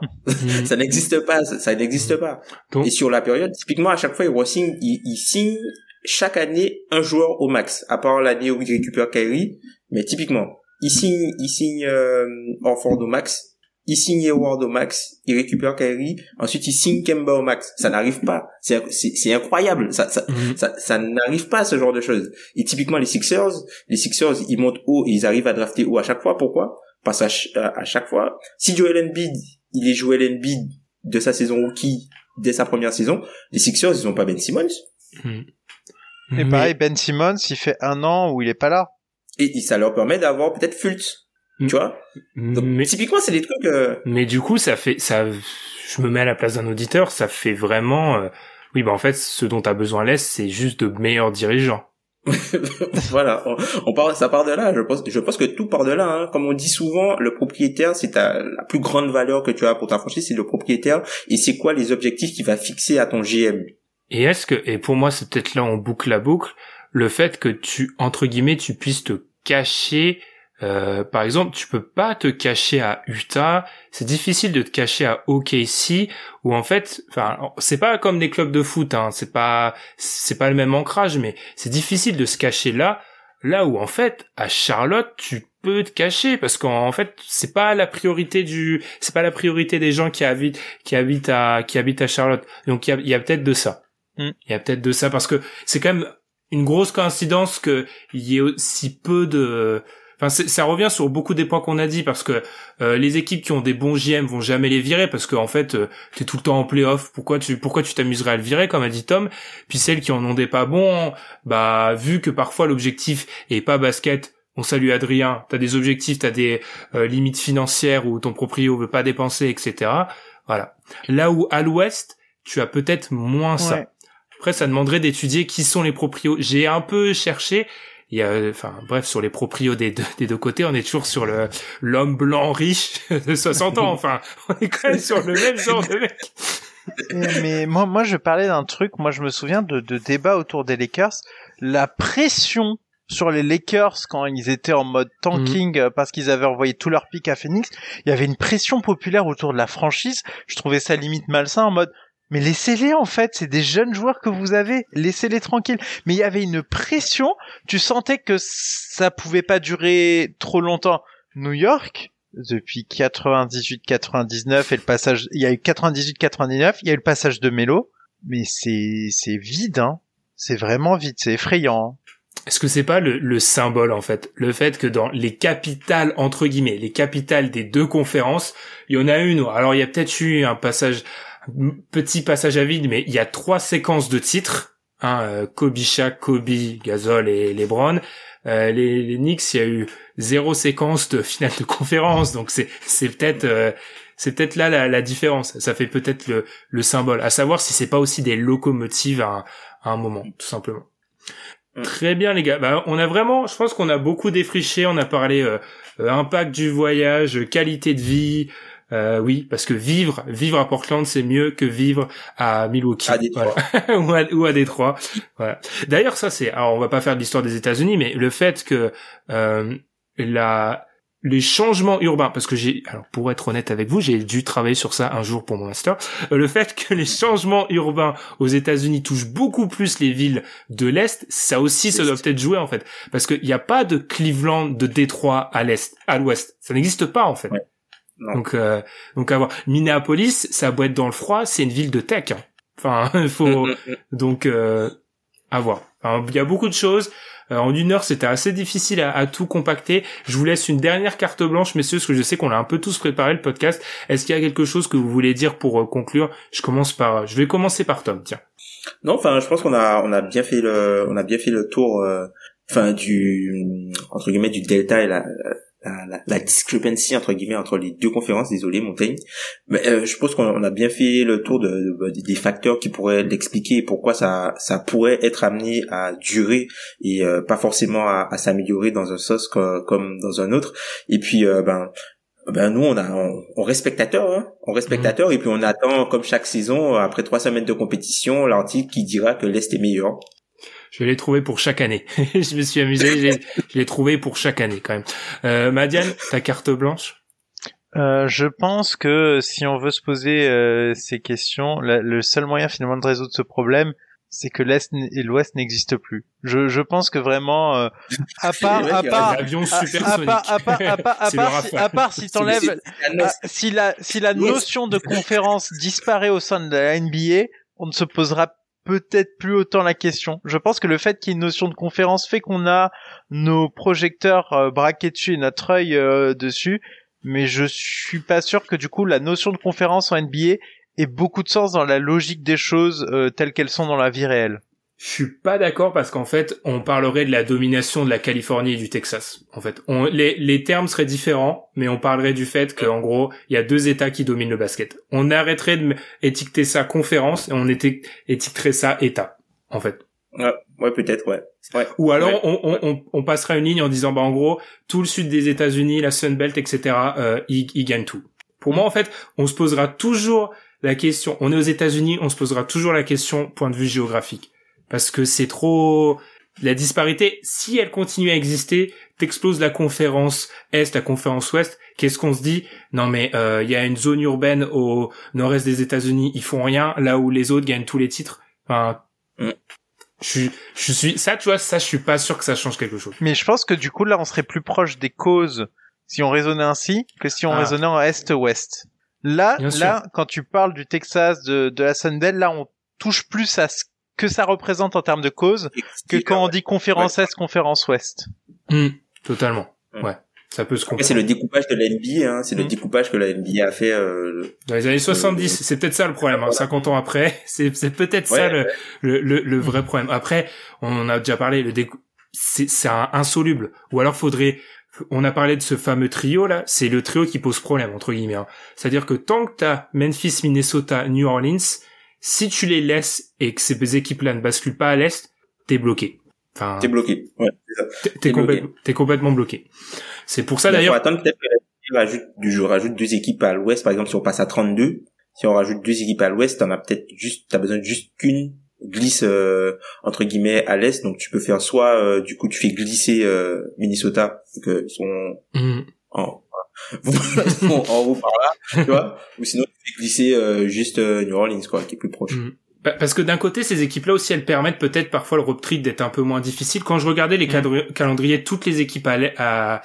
Ça n'existe pas, ça, n'existe pas. Et sur la période, typiquement à chaque fois, ils signe, ils, signent chaque année un joueur au max, à part l'année où ils récupèrent Kyrie. Mais typiquement, ils signent, ils signent euh, Orford au max, ils signent Hayward au max, ils récupèrent Kyrie, ensuite ils signent Kemba au max. Ça n'arrive pas. C'est, c'est, incroyable. Ça, ça, mhm. ça, ça n'arrive pas ce genre de choses. Et typiquement les Sixers, les Sixers, ils montent haut et ils arrivent à drafter haut à chaque fois. Pourquoi? Parce à, à, chaque fois, si Joel Embiid, il est Joel Embiid de sa saison rookie dès sa première saison, les Sixers, ils ont pas Ben Simmons. Hmm. Et pareil, Ben Simmons, il fait un an où il est pas là. Et, ça leur permet d'avoir peut-être Fultz. Tu vois? Donc, mais, typiquement, c'est des trucs, euh, Mais du coup, ça fait, ça, je me mets à la place d'un auditeur, ça fait vraiment, euh, oui, bah, en fait, ce dont as besoin l'Est, c'est juste de meilleurs dirigeants. voilà, on, part, ça part de là. Je pense, je pense que tout part de là. Hein. Comme on dit souvent, le propriétaire, c'est la plus grande valeur que tu as pour ta franchise, c'est le propriétaire. Et c'est quoi les objectifs qu'il va fixer à ton GM Et est-ce que, et pour moi, c'est peut-être là on boucle la boucle, le fait que tu entre guillemets, tu puisses te cacher euh, par exemple, tu peux pas te cacher à Utah. C'est difficile de te cacher à OKC, où en fait, enfin, c'est pas comme des clubs de foot. Hein, c'est pas, c'est pas le même ancrage, mais c'est difficile de se cacher là, là où en fait, à Charlotte, tu peux te cacher parce qu'en fait, c'est pas la priorité du, c'est pas la priorité des gens qui habitent, qui habitent à, qui habitent à Charlotte. Donc il y a, peut-être de ça. Hmm. Il y a peut-être de ça parce que c'est quand même une grosse coïncidence qu'il y ait aussi peu de Enfin, ça revient sur beaucoup des points qu'on a dit parce que euh, les équipes qui ont des bons JM vont jamais les virer parce qu'en en fait, euh, t'es tout le temps en playoff. Pourquoi tu pourquoi tu t'amuserais à le virer comme a dit Tom? Puis celles qui en ont des pas bons, bah vu que parfois l'objectif est pas basket. On salue Adrien. T'as des objectifs, t'as des euh, limites financières où ton proprio veut pas dépenser, etc. Voilà. Là où à l'Ouest, tu as peut-être moins ça. Après, ça demanderait d'étudier qui sont les proprios. J'ai un peu cherché il y a, enfin, bref, sur les proprios des deux, des deux côtés, on est toujours sur le l'homme blanc riche de 60 ans. Enfin, on est quand même sur le même genre de mec. Mais moi, moi, je parlais d'un truc. Moi, je me souviens de, de débats autour des Lakers. La pression sur les Lakers quand ils étaient en mode tanking mhm. parce qu'ils avaient envoyé tout leur pic à Phoenix, il y avait une pression populaire autour de la franchise. Je trouvais ça limite malsain en mode mais laissez-les en fait, c'est des jeunes joueurs que vous avez, laissez-les tranquilles. Mais il y avait une pression, tu sentais que ça pouvait pas durer trop longtemps. New York, depuis 98-99 et le passage, il y a eu 98-99, il y a eu le passage de Melo, mais c'est c'est vide, hein. C'est vraiment vide, c'est effrayant. Hein. Est-ce que c'est pas le, le, symbole en fait, le fait que dans les capitales entre guillemets, les capitales des deux conférences, il y en a une. Alors il y a peut-être eu un passage petit passage à vide, mais il y a trois séquences de titres. Hein, euh, Kobe Shaq, Kobe, Gasol et LeBron. Euh, les, les Knicks, il y a eu zéro séquence de finale de conférence, donc c'est c'est peut-être euh, c'est peut-être là la, la, différence. Ça fait peut-être le, le symbole. À savoir si c'est pas aussi des locomotives à, un moment, tout simplement. Mm. Très bien les gars. Bah, on a vraiment, je pense qu'on a beaucoup défriché. On a parlé euh, impact du voyage, qualité de vie, euh, oui, parce que vivre, vivre à Portland, c'est mieux que vivre à Milwaukee, ou, à, ou à Détroit. Voilà. D'ailleurs, ça c'est, alors on va pas faire de l'histoire des États-Unis, mais le fait que euh, la les changements urbains, parce que j'ai, alors pour être honnête avec vous, j'ai dû travailler sur ça un jour pour mon master. Euh, le fait que les changements urbains aux États-Unis touchent beaucoup plus les villes de l'est, ça aussi, ça doit peut-être jouer en fait, parce qu'il n'y a pas de Cleveland, de Détroit à l'est, à l'ouest, ça n'existe pas en fait. Donc, euh, donc avoir Minneapolis, ça doit être dans le froid, c'est une ville de tech. Hein. Enfin, il faut donc euh, À voir. il y a beaucoup de choses. Euh, en une heure, c'était assez difficile à, tout compacter. Je vous laisse une dernière carte blanche, messieurs, parce que je sais qu'on a un peu tous préparé le podcast. Est-ce qu'il y a quelque chose que vous voulez dire pour euh, conclure? Je commence par, je vais commencer par Tom. Tiens. Non, enfin, je pense qu'on a, on a bien fait le, on a bien fait le tour, euh, enfin du entre guillemets du delta et la, la, la, discrepancy entre guillemets entre les deux conférences désolé Montaigne. Mais euh, je pense qu'on a bien fait le tour de, des facteurs qui pourraient l'expliquer et pourquoi ça ça pourrait être amené à durer et euh, pas forcément à, à s'améliorer dans un sens comme, dans un autre. Et puis euh, ben ben nous on a on, reste spectateur hein, on reste spectateur mmh. et puis on attend comme chaque saison après trois semaines de compétition l'article qui dira que l'est est meilleur je l'ai trouvé pour chaque année. je me suis amusé, je l'ai trouvé pour chaque année quand même. Euh, Madiane, ta carte blanche? Euh, je pense que si on veut se poser euh, ces questions, le seul moyen finalement de résoudre ce problème, c'est que l'est et l'ouest n'existent plus. Je, je pense que vraiment, euh, à part, à part, à, part, à part, à part, à part, si, à part si t'enlèves, si la, si la notion de conférence disparaît au sein de la NBA, on ne se posera peut-être plus autant la question. Je pense que le fait qu'il y ait une notion de conférence fait qu'on a nos projecteurs euh, braqués dessus et notre œil euh, dessus, mais je suis pas sûr que du coup la notion de conférence en NBA ait beaucoup de sens dans la logique des choses euh, telles qu'elles sont dans la vie réelle. Je suis pas d'accord parce qu'en fait, on parlerait de la domination de la Californie et du Texas. En fait, on, les, les termes seraient différents, mais on parlerait du fait qu'en gros, il y a deux États qui dominent le basket. On arrêterait de étiqueter ça conférence et on étiqueterait ça État, en fait. Ouais, ouais peut-être, ouais. ouais. Ou alors On, on, on, passera une ligne en disant, bah en gros, tout le sud des États-Unis, la Sun Belt, etc., euh, ils, ils gagnent tout. Pour moi, en fait, on se posera toujours la question. On est aux États-Unis, on se posera toujours la question point de vue géographique parce que c'est trop la disparité, si elle continue à exister, t'exploses la conférence Est, la conférence Ouest, qu'est-ce qu'on se dit? Non mais euh, il y a une zone urbaine au nord-est des États-Unis, ils font rien, là où les autres gagnent tous les titres. Enfin, mm. je, je suis ça, tu vois, ça, je suis pas sûr que ça change quelque chose. Mais je pense que du coup là, on serait plus proche des causes si on raisonnait ainsi que si on ah. raisonnait en Est-Ouest. Là, là, quand tu parles du Texas, de, de la Sunbelt, là, on touche plus à ce que ça représente en termes de cause que quand on dit conférence Est, conférence Ouest. Hmm, totalement. Ouais. Ça peut se comprendre. C'est le découpage de la NBA, hein. c'est le hmm. découpage que la NBA a fait euh, dans les années 70. C'est peut-être ça le problème. Hein. 50 ans après, c'est peut-être ça le, le, le, vrai problème. Après, on en a déjà parlé. Le c'est insoluble. Ou alors faudrait on a parlé de ce fameux trio là, c'est le trio qui pose problème entre guillemets. Hein. C'est-à-dire que tant que t'as Memphis, Minnesota, New Orleans, si tu les laisses et que ces équipes-là ne basculent pas à l'est, t'es bloqué. Enfin, t'es bloqué. Ouais, t'es, complètement bloqué. C'est pour ça d'ailleurs. Attendre peut-être que rajoute, je rajoute deux équipes à l'ouest, par exemple, si on passe à 32, si on rajoute deux équipes à l'ouest, t'en as peut-être juste, t'as besoin de juste qu'une glisse euh, entre guillemets à l'est donc tu peux faire soit euh, du coup tu fais glisser euh, Minnesota que ils sont mm. en en haut par là, tu vois, ou sinon glisser euh, juste euh, New Orleans quoi, qui est plus proche. Mm. Parce que d'un côté, ces équipes-là aussi, elles permettent peut-être parfois le road trip d'être un peu moins difficile. Quand je regardais les mm. calendriers de toutes les équipes à,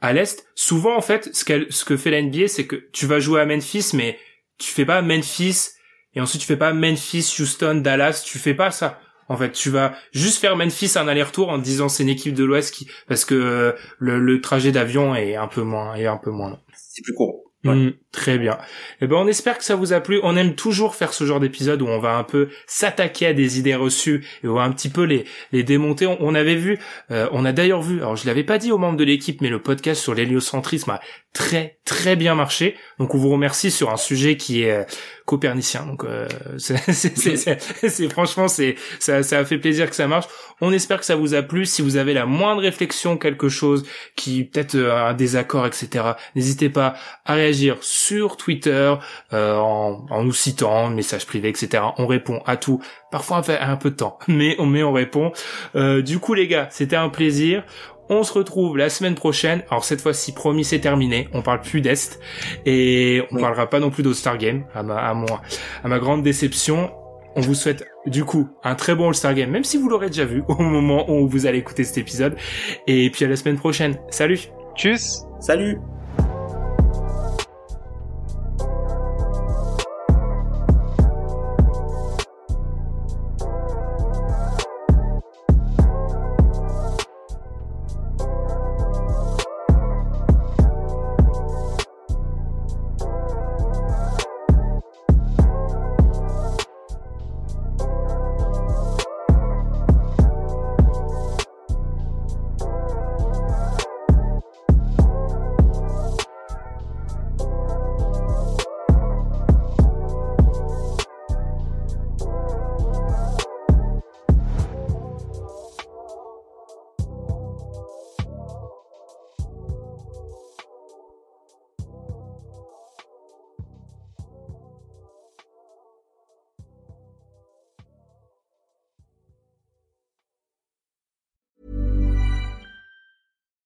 à, l'est, souvent en fait, ce, ce que fait la NBA, c'est que tu vas jouer à Memphis, mais tu fais pas Memphis et ensuite tu fais pas Memphis, Houston, Dallas, tu fais pas ça. En fait, tu vas juste faire Memphis un aller-retour en te disant c'est une équipe de l'Ouest qui parce que le, le trajet d'avion est un peu moins est un peu moins long. C'est plus court. Mm, très bien. Eh ben, on espère que ça vous a plu. On aime toujours faire ce genre d'épisode où on va un peu s'attaquer à des idées reçues et on va un petit peu les les démonter. On, avait vu, euh, on a d'ailleurs vu. Alors je l'avais pas dit aux membres de l'équipe, mais le podcast sur l'héliocentrisme a très très bien marché. Donc on vous remercie sur un sujet qui est euh, copernicien. Donc euh, c'est franchement c'est ça, ça a fait plaisir que ça marche. On espère que ça vous a plu. Si vous avez la moindre réflexion, quelque chose qui peut-être euh, un désaccord, etc. N'hésitez pas à réagir Twitter euh, en, en, nous citant, message privé, etc. On répond à tout. Parfois on fait un peu de temps, mais on mais on répond. Euh, du coup les gars, c'était un plaisir. On se retrouve la semaine prochaine. Alors cette fois-ci, promis, c'est terminé. On parle plus d'Est. Et on parlera pas non plus d'All-Star Game, à ma, à, moi, à ma grande déception. On vous souhaite du coup un très bon All-Star Game, même si vous l'aurez déjà vu au moment où vous allez écouter cet épisode. Et puis à la semaine prochaine. Salut Tchuss Salut